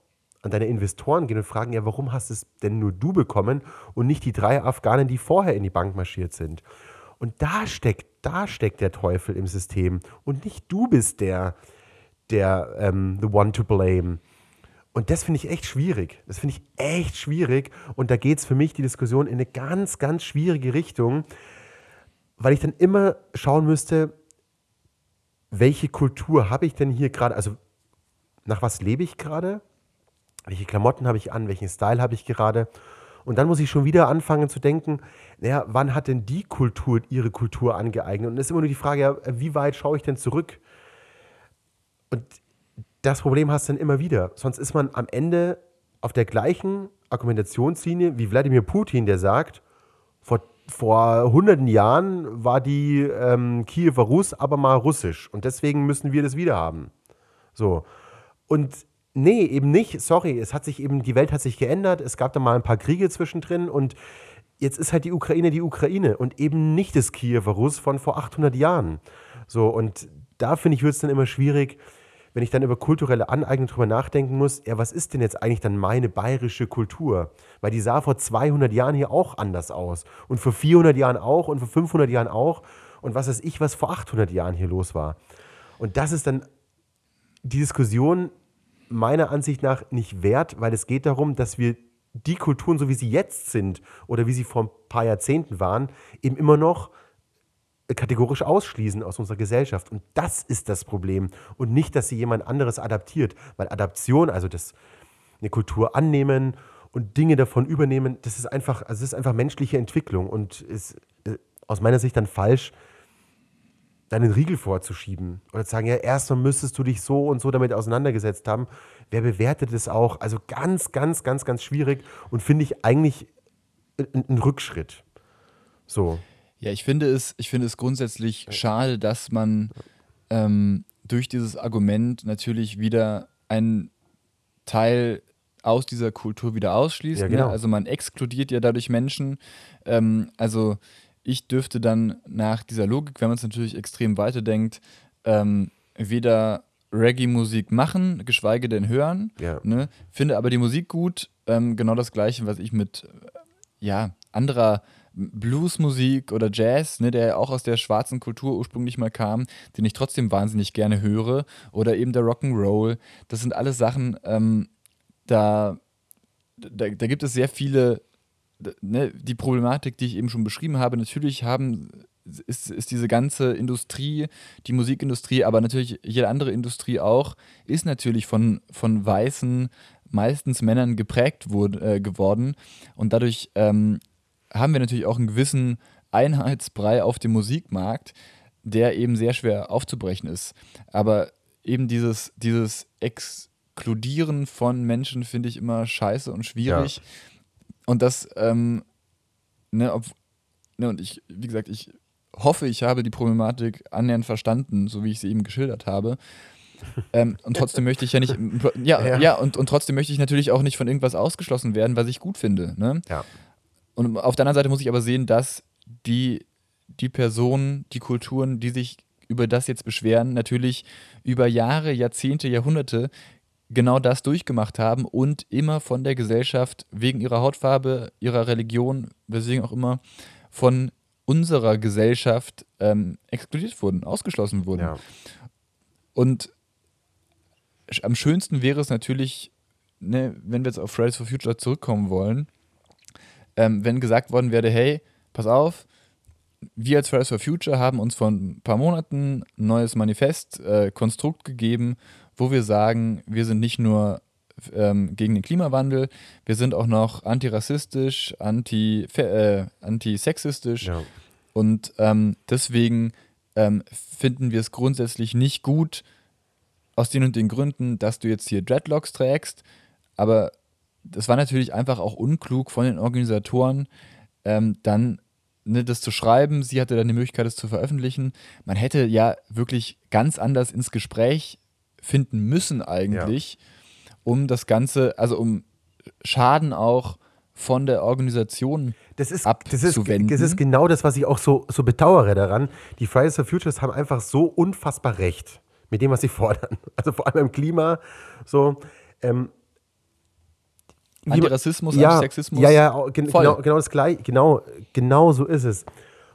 an deine Investoren gehen und fragen, ja, warum hast es denn nur du bekommen und nicht die drei Afghanen, die vorher in die Bank marschiert sind? Und da steckt, da steckt der Teufel im System und nicht du bist der, der ähm, the one to blame. Und das finde ich echt schwierig. Das finde ich echt schwierig. Und da geht es für mich die Diskussion in eine ganz, ganz schwierige Richtung, weil ich dann immer schauen müsste, welche Kultur habe ich denn hier gerade, also nach was lebe ich gerade? Welche Klamotten habe ich an? Welchen Style habe ich gerade? Und dann muss ich schon wieder anfangen zu denken, naja, wann hat denn die Kultur ihre Kultur angeeignet? Und es ist immer nur die Frage, ja, wie weit schaue ich denn zurück? Und das Problem hast du dann immer wieder. Sonst ist man am Ende auf der gleichen Argumentationslinie wie Wladimir Putin, der sagt, vor, vor hunderten Jahren war die ähm, Kiewer Rus aber mal russisch und deswegen müssen wir das wieder haben. So. Und nee, eben nicht. Sorry, es hat sich eben, die Welt hat sich geändert. Es gab da mal ein paar Kriege zwischendrin und jetzt ist halt die Ukraine die Ukraine und eben nicht das Kiewer Rus von vor 800 Jahren. So, und da finde ich, wird es dann immer schwierig, wenn ich dann über kulturelle Aneignung drüber nachdenken muss, ja, was ist denn jetzt eigentlich dann meine bayerische Kultur? Weil die sah vor 200 Jahren hier auch anders aus. Und vor 400 Jahren auch und vor 500 Jahren auch. Und was weiß ich, was vor 800 Jahren hier los war. Und das ist dann die Diskussion meiner Ansicht nach nicht wert, weil es geht darum, dass wir die Kulturen, so wie sie jetzt sind oder wie sie vor ein paar Jahrzehnten waren, eben immer noch kategorisch ausschließen aus unserer Gesellschaft. Und das ist das Problem. Und nicht, dass sie jemand anderes adaptiert. Weil Adaption, also das eine Kultur annehmen und Dinge davon übernehmen, das ist einfach, also es ist einfach menschliche Entwicklung und ist äh, aus meiner Sicht dann falsch, deinen Riegel vorzuschieben oder zu sagen, ja, erstmal müsstest du dich so und so damit auseinandergesetzt haben. Wer bewertet es auch? Also ganz, ganz, ganz, ganz schwierig und finde ich eigentlich ein, ein Rückschritt. So. Ja, ich finde es, ich finde es grundsätzlich schade, dass man ähm, durch dieses Argument natürlich wieder einen Teil aus dieser Kultur wieder ausschließt. Ja, genau. ne? Also man exkludiert ja dadurch Menschen. Ähm, also ich dürfte dann nach dieser Logik, wenn man es natürlich extrem weiterdenkt, ähm, weder Reggae-Musik machen, geschweige denn hören. Ja. Ne? Finde aber die Musik gut. Ähm, genau das Gleiche, was ich mit äh, ja, anderer Bluesmusik oder Jazz, ne, der ja auch aus der schwarzen Kultur ursprünglich mal kam, den ich trotzdem wahnsinnig gerne höre. Oder eben der Rock'n'Roll. Das sind alles Sachen, ähm, da, da, da gibt es sehr viele, ne, die Problematik, die ich eben schon beschrieben habe. Natürlich haben, ist, ist diese ganze Industrie, die Musikindustrie, aber natürlich jede andere Industrie auch, ist natürlich von, von weißen, meistens Männern geprägt wurde, äh, geworden. Und dadurch ähm, haben wir natürlich auch einen gewissen Einheitsbrei auf dem Musikmarkt, der eben sehr schwer aufzubrechen ist. Aber eben dieses, dieses Exkludieren von Menschen finde ich immer scheiße und schwierig. Und das, ähm, ne, ob, ne, und ich, wie gesagt, ich hoffe, ich habe die Problematik annähernd verstanden, so wie ich sie eben geschildert habe. ähm, und trotzdem möchte ich ja nicht, ja, Ja. ja, und, und trotzdem möchte ich natürlich auch nicht von irgendwas ausgeschlossen werden, was ich gut finde. Ne? Ja. Und auf der anderen Seite muss ich aber sehen, dass die, die Personen, die Kulturen, die sich über das jetzt beschweren, natürlich über Jahre, Jahrzehnte, Jahrhunderte genau das durchgemacht haben und immer von der Gesellschaft wegen ihrer Hautfarbe, ihrer Religion, weswegen auch immer, von unserer Gesellschaft ähm, exkludiert wurden, ausgeschlossen wurden. Ja. Und am schönsten wäre es natürlich, ne, wenn wir jetzt auf Fridays for Future zurückkommen wollen, ähm, wenn gesagt worden wäre, hey, pass auf, wir als Fridays for Future haben uns vor ein paar Monaten ein neues Manifest, äh, Konstrukt gegeben, wo wir sagen, wir sind nicht nur ähm, gegen den Klimawandel, wir sind auch noch antirassistisch, anti, äh, antisexistisch ja. und ähm, deswegen ähm, finden wir es grundsätzlich nicht gut, aus den und den Gründen, dass du jetzt hier Dreadlocks trägst, aber das war natürlich einfach auch unklug von den Organisatoren, ähm, dann ne, das zu schreiben. Sie hatte dann die Möglichkeit, es zu veröffentlichen. Man hätte ja wirklich ganz anders ins Gespräch finden müssen eigentlich, ja. um das Ganze, also um Schaden auch von der Organisation das ist, abzuwenden. Das ist, das ist genau das, was ich auch so, so bedauere daran. Die Fridays for Futures haben einfach so unfassbar recht mit dem, was sie fordern. Also vor allem im Klima. So, ähm, Antirassismus, ja, Antisexismus. Ja, ja, gen genau, genau das gleiche. Genau, genau so ist es.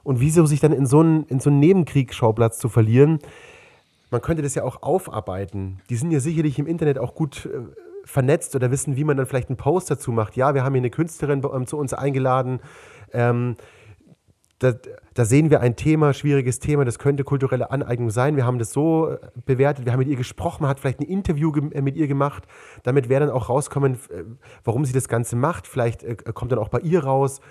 Und wieso sich dann in so einen, in so einen Nebenkriegsschauplatz zu verlieren, man könnte das ja auch aufarbeiten. Die sind ja sicherlich im Internet auch gut äh, vernetzt oder wissen, wie man dann vielleicht einen Post dazu macht. Ja, wir haben hier eine Künstlerin ähm, zu uns eingeladen. Ähm, da, da, sehen wir ein Thema, schwieriges Thema, das könnte kulturelle Aneignung sein. Wir haben das so äh, bewertet, wir haben mit ihr gesprochen, man hat vielleicht ein Interview äh, mit ihr gemacht. Damit wäre dann auch rauskommen, äh, warum sie das Ganze macht. Vielleicht kommt dann auch bei ihr raus.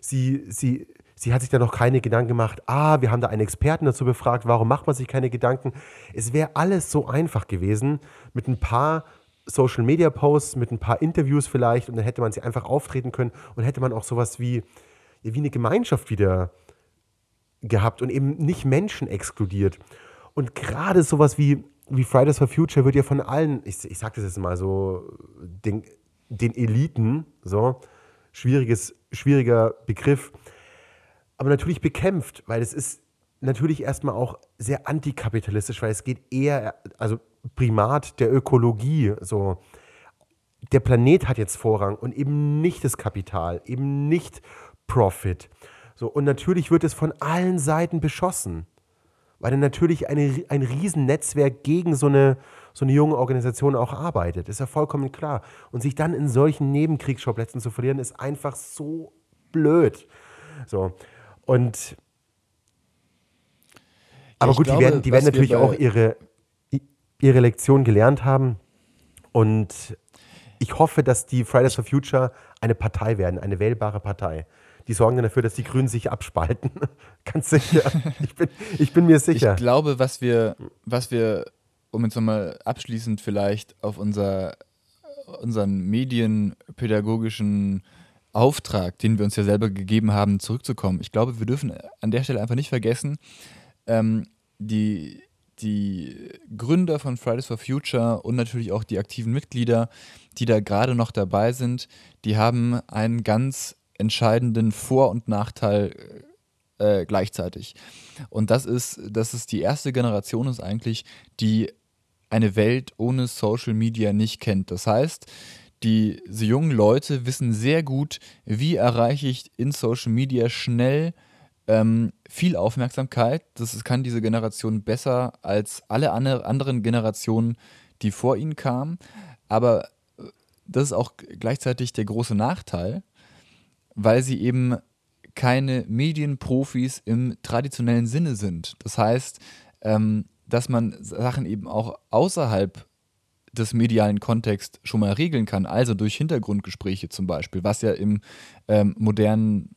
Sie, sie, sie hat sich da noch keine Gedanken gemacht. Ah, wir haben da einen Experten dazu befragt, warum macht man sich keine Gedanken? Es wäre alles so einfach gewesen, mit ein paar Social Media Posts, mit ein paar Interviews vielleicht und dann hätte man sie einfach auftreten können und hätte man auch sowas wie wie eine Gemeinschaft wieder gehabt und eben nicht Menschen exkludiert. Und gerade sowas wie, wie Fridays for Future wird ja von allen, ich, ich sage das jetzt mal so, den, den Eliten, so, schwieriges, schwieriger Begriff, aber natürlich bekämpft, weil es ist natürlich erstmal auch sehr antikapitalistisch, weil es geht eher, also Primat der Ökologie, so. Der Planet hat jetzt Vorrang und eben nicht das Kapital, eben nicht Profit. So, und natürlich wird es von allen Seiten beschossen, weil dann natürlich eine, ein Riesennetzwerk gegen so eine, so eine junge Organisation auch arbeitet. Ist ja vollkommen klar. Und sich dann in solchen Nebenkriegsschauplätzen zu verlieren, ist einfach so blöd. So. Und aber ich gut, glaube, die werden, die werden natürlich auch ihre, ihre Lektion gelernt haben. Und ich hoffe, dass die Fridays for Future eine Partei werden, eine wählbare Partei die sorgen dann dafür, dass die Grünen sich abspalten. Ganz sicher. Ich bin, ich bin mir sicher. Ich glaube, was wir, was wir, um jetzt nochmal abschließend vielleicht auf unser, unseren medienpädagogischen Auftrag, den wir uns ja selber gegeben haben, zurückzukommen. Ich glaube, wir dürfen an der Stelle einfach nicht vergessen, ähm, die, die Gründer von Fridays for Future und natürlich auch die aktiven Mitglieder, die da gerade noch dabei sind, die haben einen ganz entscheidenden Vor- und Nachteil äh, gleichzeitig. Und das ist, dass es die erste Generation ist eigentlich, die eine Welt ohne Social Media nicht kennt. Das heißt, die, diese jungen Leute wissen sehr gut, wie erreiche ich in Social Media schnell ähm, viel Aufmerksamkeit. Das kann diese Generation besser als alle anderen Generationen, die vor ihnen kamen. Aber äh, das ist auch gleichzeitig der große Nachteil, weil sie eben keine Medienprofis im traditionellen Sinne sind. Das heißt, ähm, dass man Sachen eben auch außerhalb des medialen Kontexts schon mal regeln kann, also durch Hintergrundgespräche zum Beispiel, was ja im ähm, modernen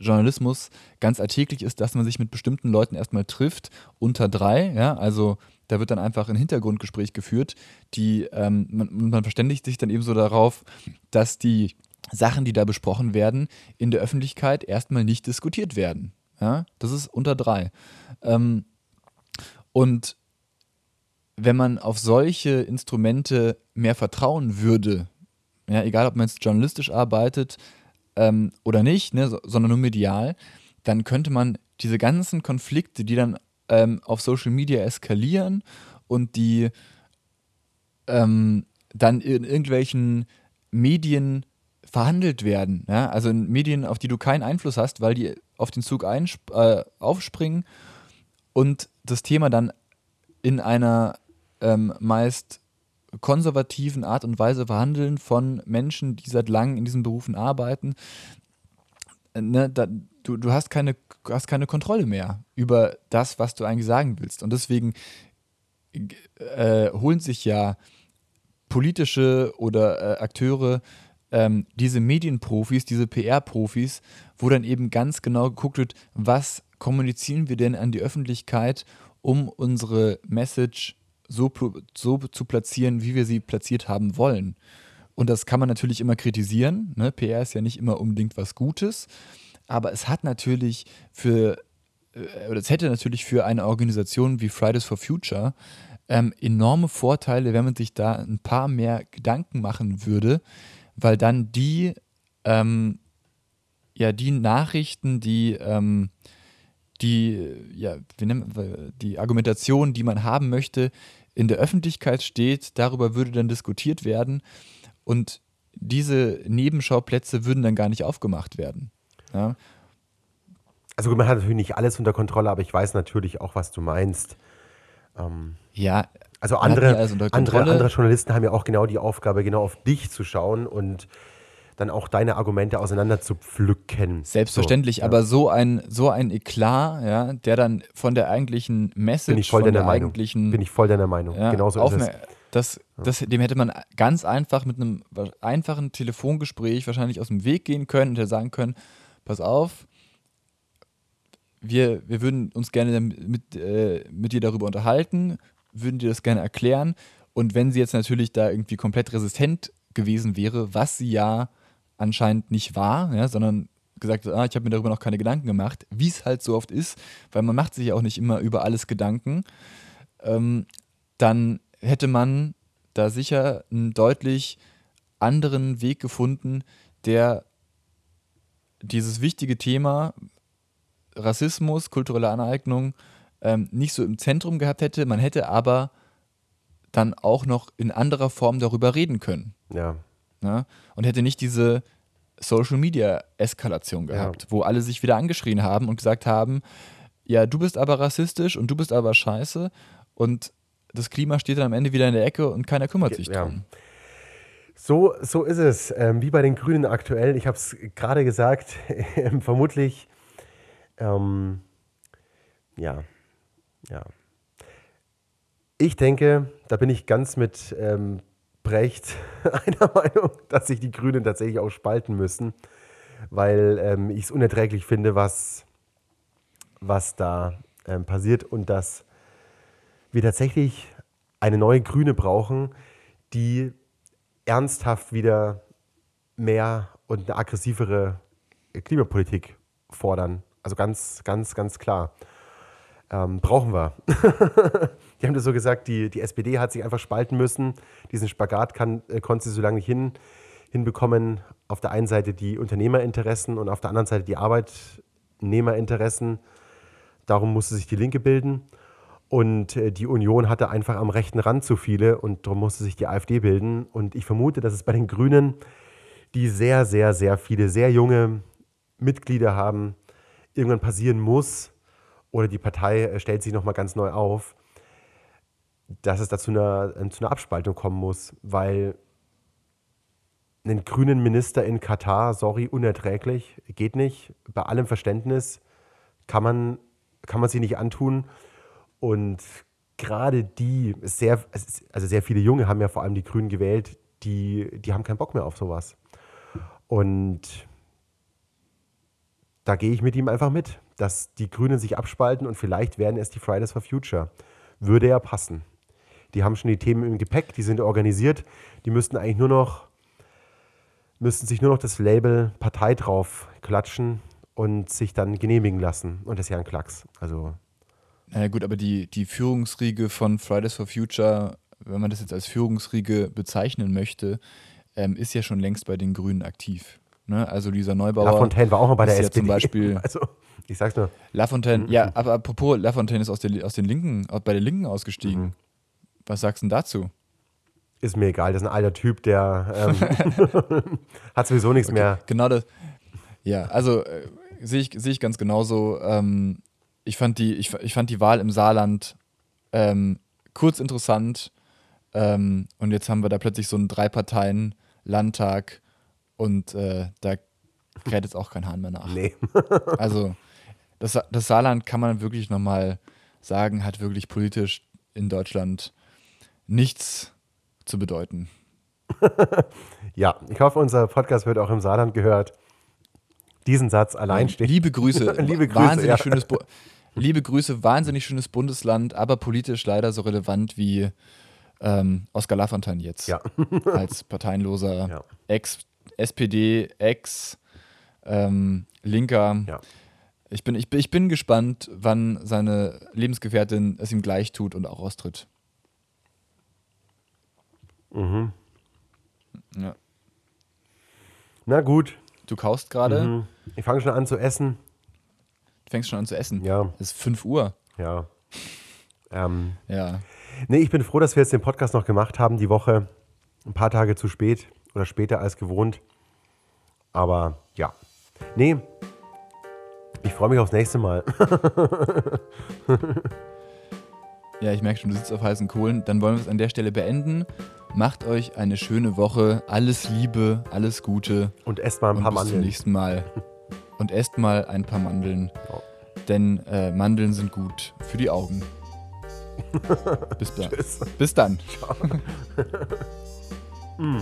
Journalismus ganz alltäglich ist, dass man sich mit bestimmten Leuten erstmal trifft, unter drei, ja, also da wird dann einfach ein Hintergrundgespräch geführt, die, ähm, man, man verständigt sich dann eben so darauf, dass die Sachen, die da besprochen werden, in der Öffentlichkeit erstmal nicht diskutiert werden. Ja, das ist unter drei. Ähm, und wenn man auf solche Instrumente mehr vertrauen würde, ja, egal ob man jetzt journalistisch arbeitet ähm, oder nicht, ne, so, sondern nur medial, dann könnte man diese ganzen Konflikte, die dann ähm, auf Social Media eskalieren und die ähm, dann in irgendwelchen Medien verhandelt werden. Ja? Also in Medien, auf die du keinen Einfluss hast, weil die auf den Zug äh, aufspringen und das Thema dann in einer ähm, meist konservativen Art und Weise verhandeln von Menschen, die seit langem in diesen Berufen arbeiten, ne, da, du, du hast, keine, hast keine Kontrolle mehr über das, was du eigentlich sagen willst. Und deswegen äh, holen sich ja politische oder äh, Akteure ähm, diese Medienprofis, diese PR-Profis, wo dann eben ganz genau geguckt wird, was kommunizieren wir denn an die Öffentlichkeit, um unsere Message so, so zu platzieren, wie wir sie platziert haben wollen. Und das kann man natürlich immer kritisieren. Ne? PR ist ja nicht immer unbedingt was Gutes, aber es hat natürlich für, äh, oder es hätte natürlich für eine Organisation wie Fridays for Future ähm, enorme Vorteile, wenn man sich da ein paar mehr Gedanken machen würde, weil dann die, ähm, ja, die Nachrichten, die, ähm, die, ja, wie nennt man, die Argumentation, die man haben möchte, in der Öffentlichkeit steht, darüber würde dann diskutiert werden und diese Nebenschauplätze würden dann gar nicht aufgemacht werden. Ja? Also man hat natürlich nicht alles unter Kontrolle, aber ich weiß natürlich auch, was du meinst. Ähm, ja, also andere, andere, andere Journalisten haben ja auch genau die Aufgabe, genau auf dich zu schauen und dann auch deine Argumente auseinander zu pflücken. Selbstverständlich, so, ja. aber so ein, so ein Eklat, ja, der dann von der eigentlichen Message, Bin ich voll von der Meinung. eigentlichen. Bin ich voll deiner Meinung. Ja, Genauso ist es. Das, das, dem hätte man ganz einfach mit einem einfachen Telefongespräch wahrscheinlich aus dem Weg gehen können und hätte sagen können: Pass auf, wir, wir würden uns gerne mit, äh, mit dir darüber unterhalten würden dir das gerne erklären. Und wenn sie jetzt natürlich da irgendwie komplett resistent gewesen wäre, was sie ja anscheinend nicht war, ja, sondern gesagt ah, ich habe mir darüber noch keine Gedanken gemacht, wie es halt so oft ist, weil man macht sich ja auch nicht immer über alles Gedanken, ähm, dann hätte man da sicher einen deutlich anderen Weg gefunden, der dieses wichtige Thema Rassismus, kulturelle Aneignung ähm, nicht so im Zentrum gehabt hätte. Man hätte aber dann auch noch in anderer Form darüber reden können. Ja. Ja? Und hätte nicht diese Social Media Eskalation gehabt, ja. wo alle sich wieder angeschrien haben und gesagt haben, ja, du bist aber rassistisch und du bist aber scheiße und das Klima steht dann am Ende wieder in der Ecke und keiner kümmert sich ja. drum. So, so ist es. Ähm, wie bei den Grünen aktuell. Ich habe es gerade gesagt, vermutlich, ähm, ja, ja. Ich denke, da bin ich ganz mit ähm, Brecht einer Meinung, dass sich die Grünen tatsächlich auch spalten müssen, weil ähm, ich es unerträglich finde, was, was da ähm, passiert und dass wir tatsächlich eine neue Grüne brauchen, die ernsthaft wieder mehr und eine aggressivere Klimapolitik fordern. Also ganz, ganz, ganz klar ähm, brauchen wir. die haben das so gesagt, die, die SPD hat sich einfach spalten müssen. Diesen Spagat kann, äh, konnte sie so lange nicht hin, hinbekommen. Auf der einen Seite die Unternehmerinteressen und auf der anderen Seite die Arbeitnehmerinteressen. Darum musste sich die Linke bilden. Und äh, die Union hatte einfach am rechten Rand zu viele und darum musste sich die AfD bilden. Und ich vermute, dass es bei den Grünen, die sehr, sehr, sehr viele, sehr junge Mitglieder haben, irgendwann passieren muss, oder die Partei äh, stellt sich nochmal ganz neu auf, dass es da zu einer, äh, zu einer Abspaltung kommen muss, weil einen grünen Minister in Katar, sorry, unerträglich, geht nicht. Bei allem Verständnis kann man, kann man sie nicht antun. Und gerade die, sehr, also sehr viele Junge haben ja vor allem die Grünen gewählt, die, die haben keinen Bock mehr auf sowas. Und da gehe ich mit ihm einfach mit dass die Grünen sich abspalten und vielleicht werden es die Fridays for Future. Würde ja passen. Die haben schon die Themen im Gepäck, die sind organisiert, die müssten eigentlich nur noch, müssten sich nur noch das Label Partei drauf klatschen und sich dann genehmigen lassen. Und das ist ja ein Klacks. Also. Naja gut, aber die, die Führungsriege von Fridays for Future, wenn man das jetzt als Führungsriege bezeichnen möchte, ähm, ist ja schon längst bei den Grünen aktiv. Ne? Also dieser Neubauer. Lafontaine war auch noch bei der SPD. Ja zum Beispiel, also. Ich sag's nur. Lafontaine, mhm. ja, aber apropos, Lafontaine ist aus, der, aus den Linken, bei der Linken ausgestiegen. Mhm. Was sagst du denn dazu? Ist mir egal, das ist ein alter Typ, der ähm, hat sowieso nichts okay. mehr. Genau das. Ja, also äh, sehe ich, seh ich ganz genauso. Ähm, ich, fand die, ich, ich fand die Wahl im Saarland ähm, kurz interessant ähm, und jetzt haben wir da plötzlich so einen Drei-Parteien-Landtag und äh, da kräht jetzt auch kein Hahn mehr nach. Nee. Also das, das Saarland kann man wirklich nochmal sagen, hat wirklich politisch in Deutschland nichts zu bedeuten. Ja, ich hoffe, unser Podcast wird auch im Saarland gehört. Diesen Satz allein steht. Liebe Grüße. Liebe Grüße, wahnsinnig ja. schönes Bu Liebe Grüße, wahnsinnig schönes Bundesland, aber politisch leider so relevant wie ähm, Oskar Lafontaine jetzt. Ja. Als parteienloser Ja. Ex-SPD, Ex-Linker. Ja. Ich, bin, ich, bin- ich bin gespannt, wann seine Lebensgefährtin es ihm gleich tut und auch austritt. Mhm. Ja. Na gut. Du kaust gerade, Mhm. Ich fange schon an zu essen. du fängst schon an zu essen. Ja, Es ist 5 Uhr. ja. Ähm, Ja. nee, ich bin froh, dass wir jetzt den Podcast noch gemacht haben, die Woche. Ein paar Tage zu spät oder später als gewohnt. Aber ja. Nee. Ich freue mich aufs nächste Mal. Ja, ich merke schon, du sitzt auf heißen Kohlen. Dann wollen wir es an der Stelle beenden. Macht euch eine schöne Woche. Alles Liebe, alles Gute. Und esst mal ein paar bis zum Mandeln. nächsten Mal. Und esst mal ein paar Mandeln. Ja. Denn äh, Mandeln sind gut für die Augen. Bis dann. Bis dann. Mm.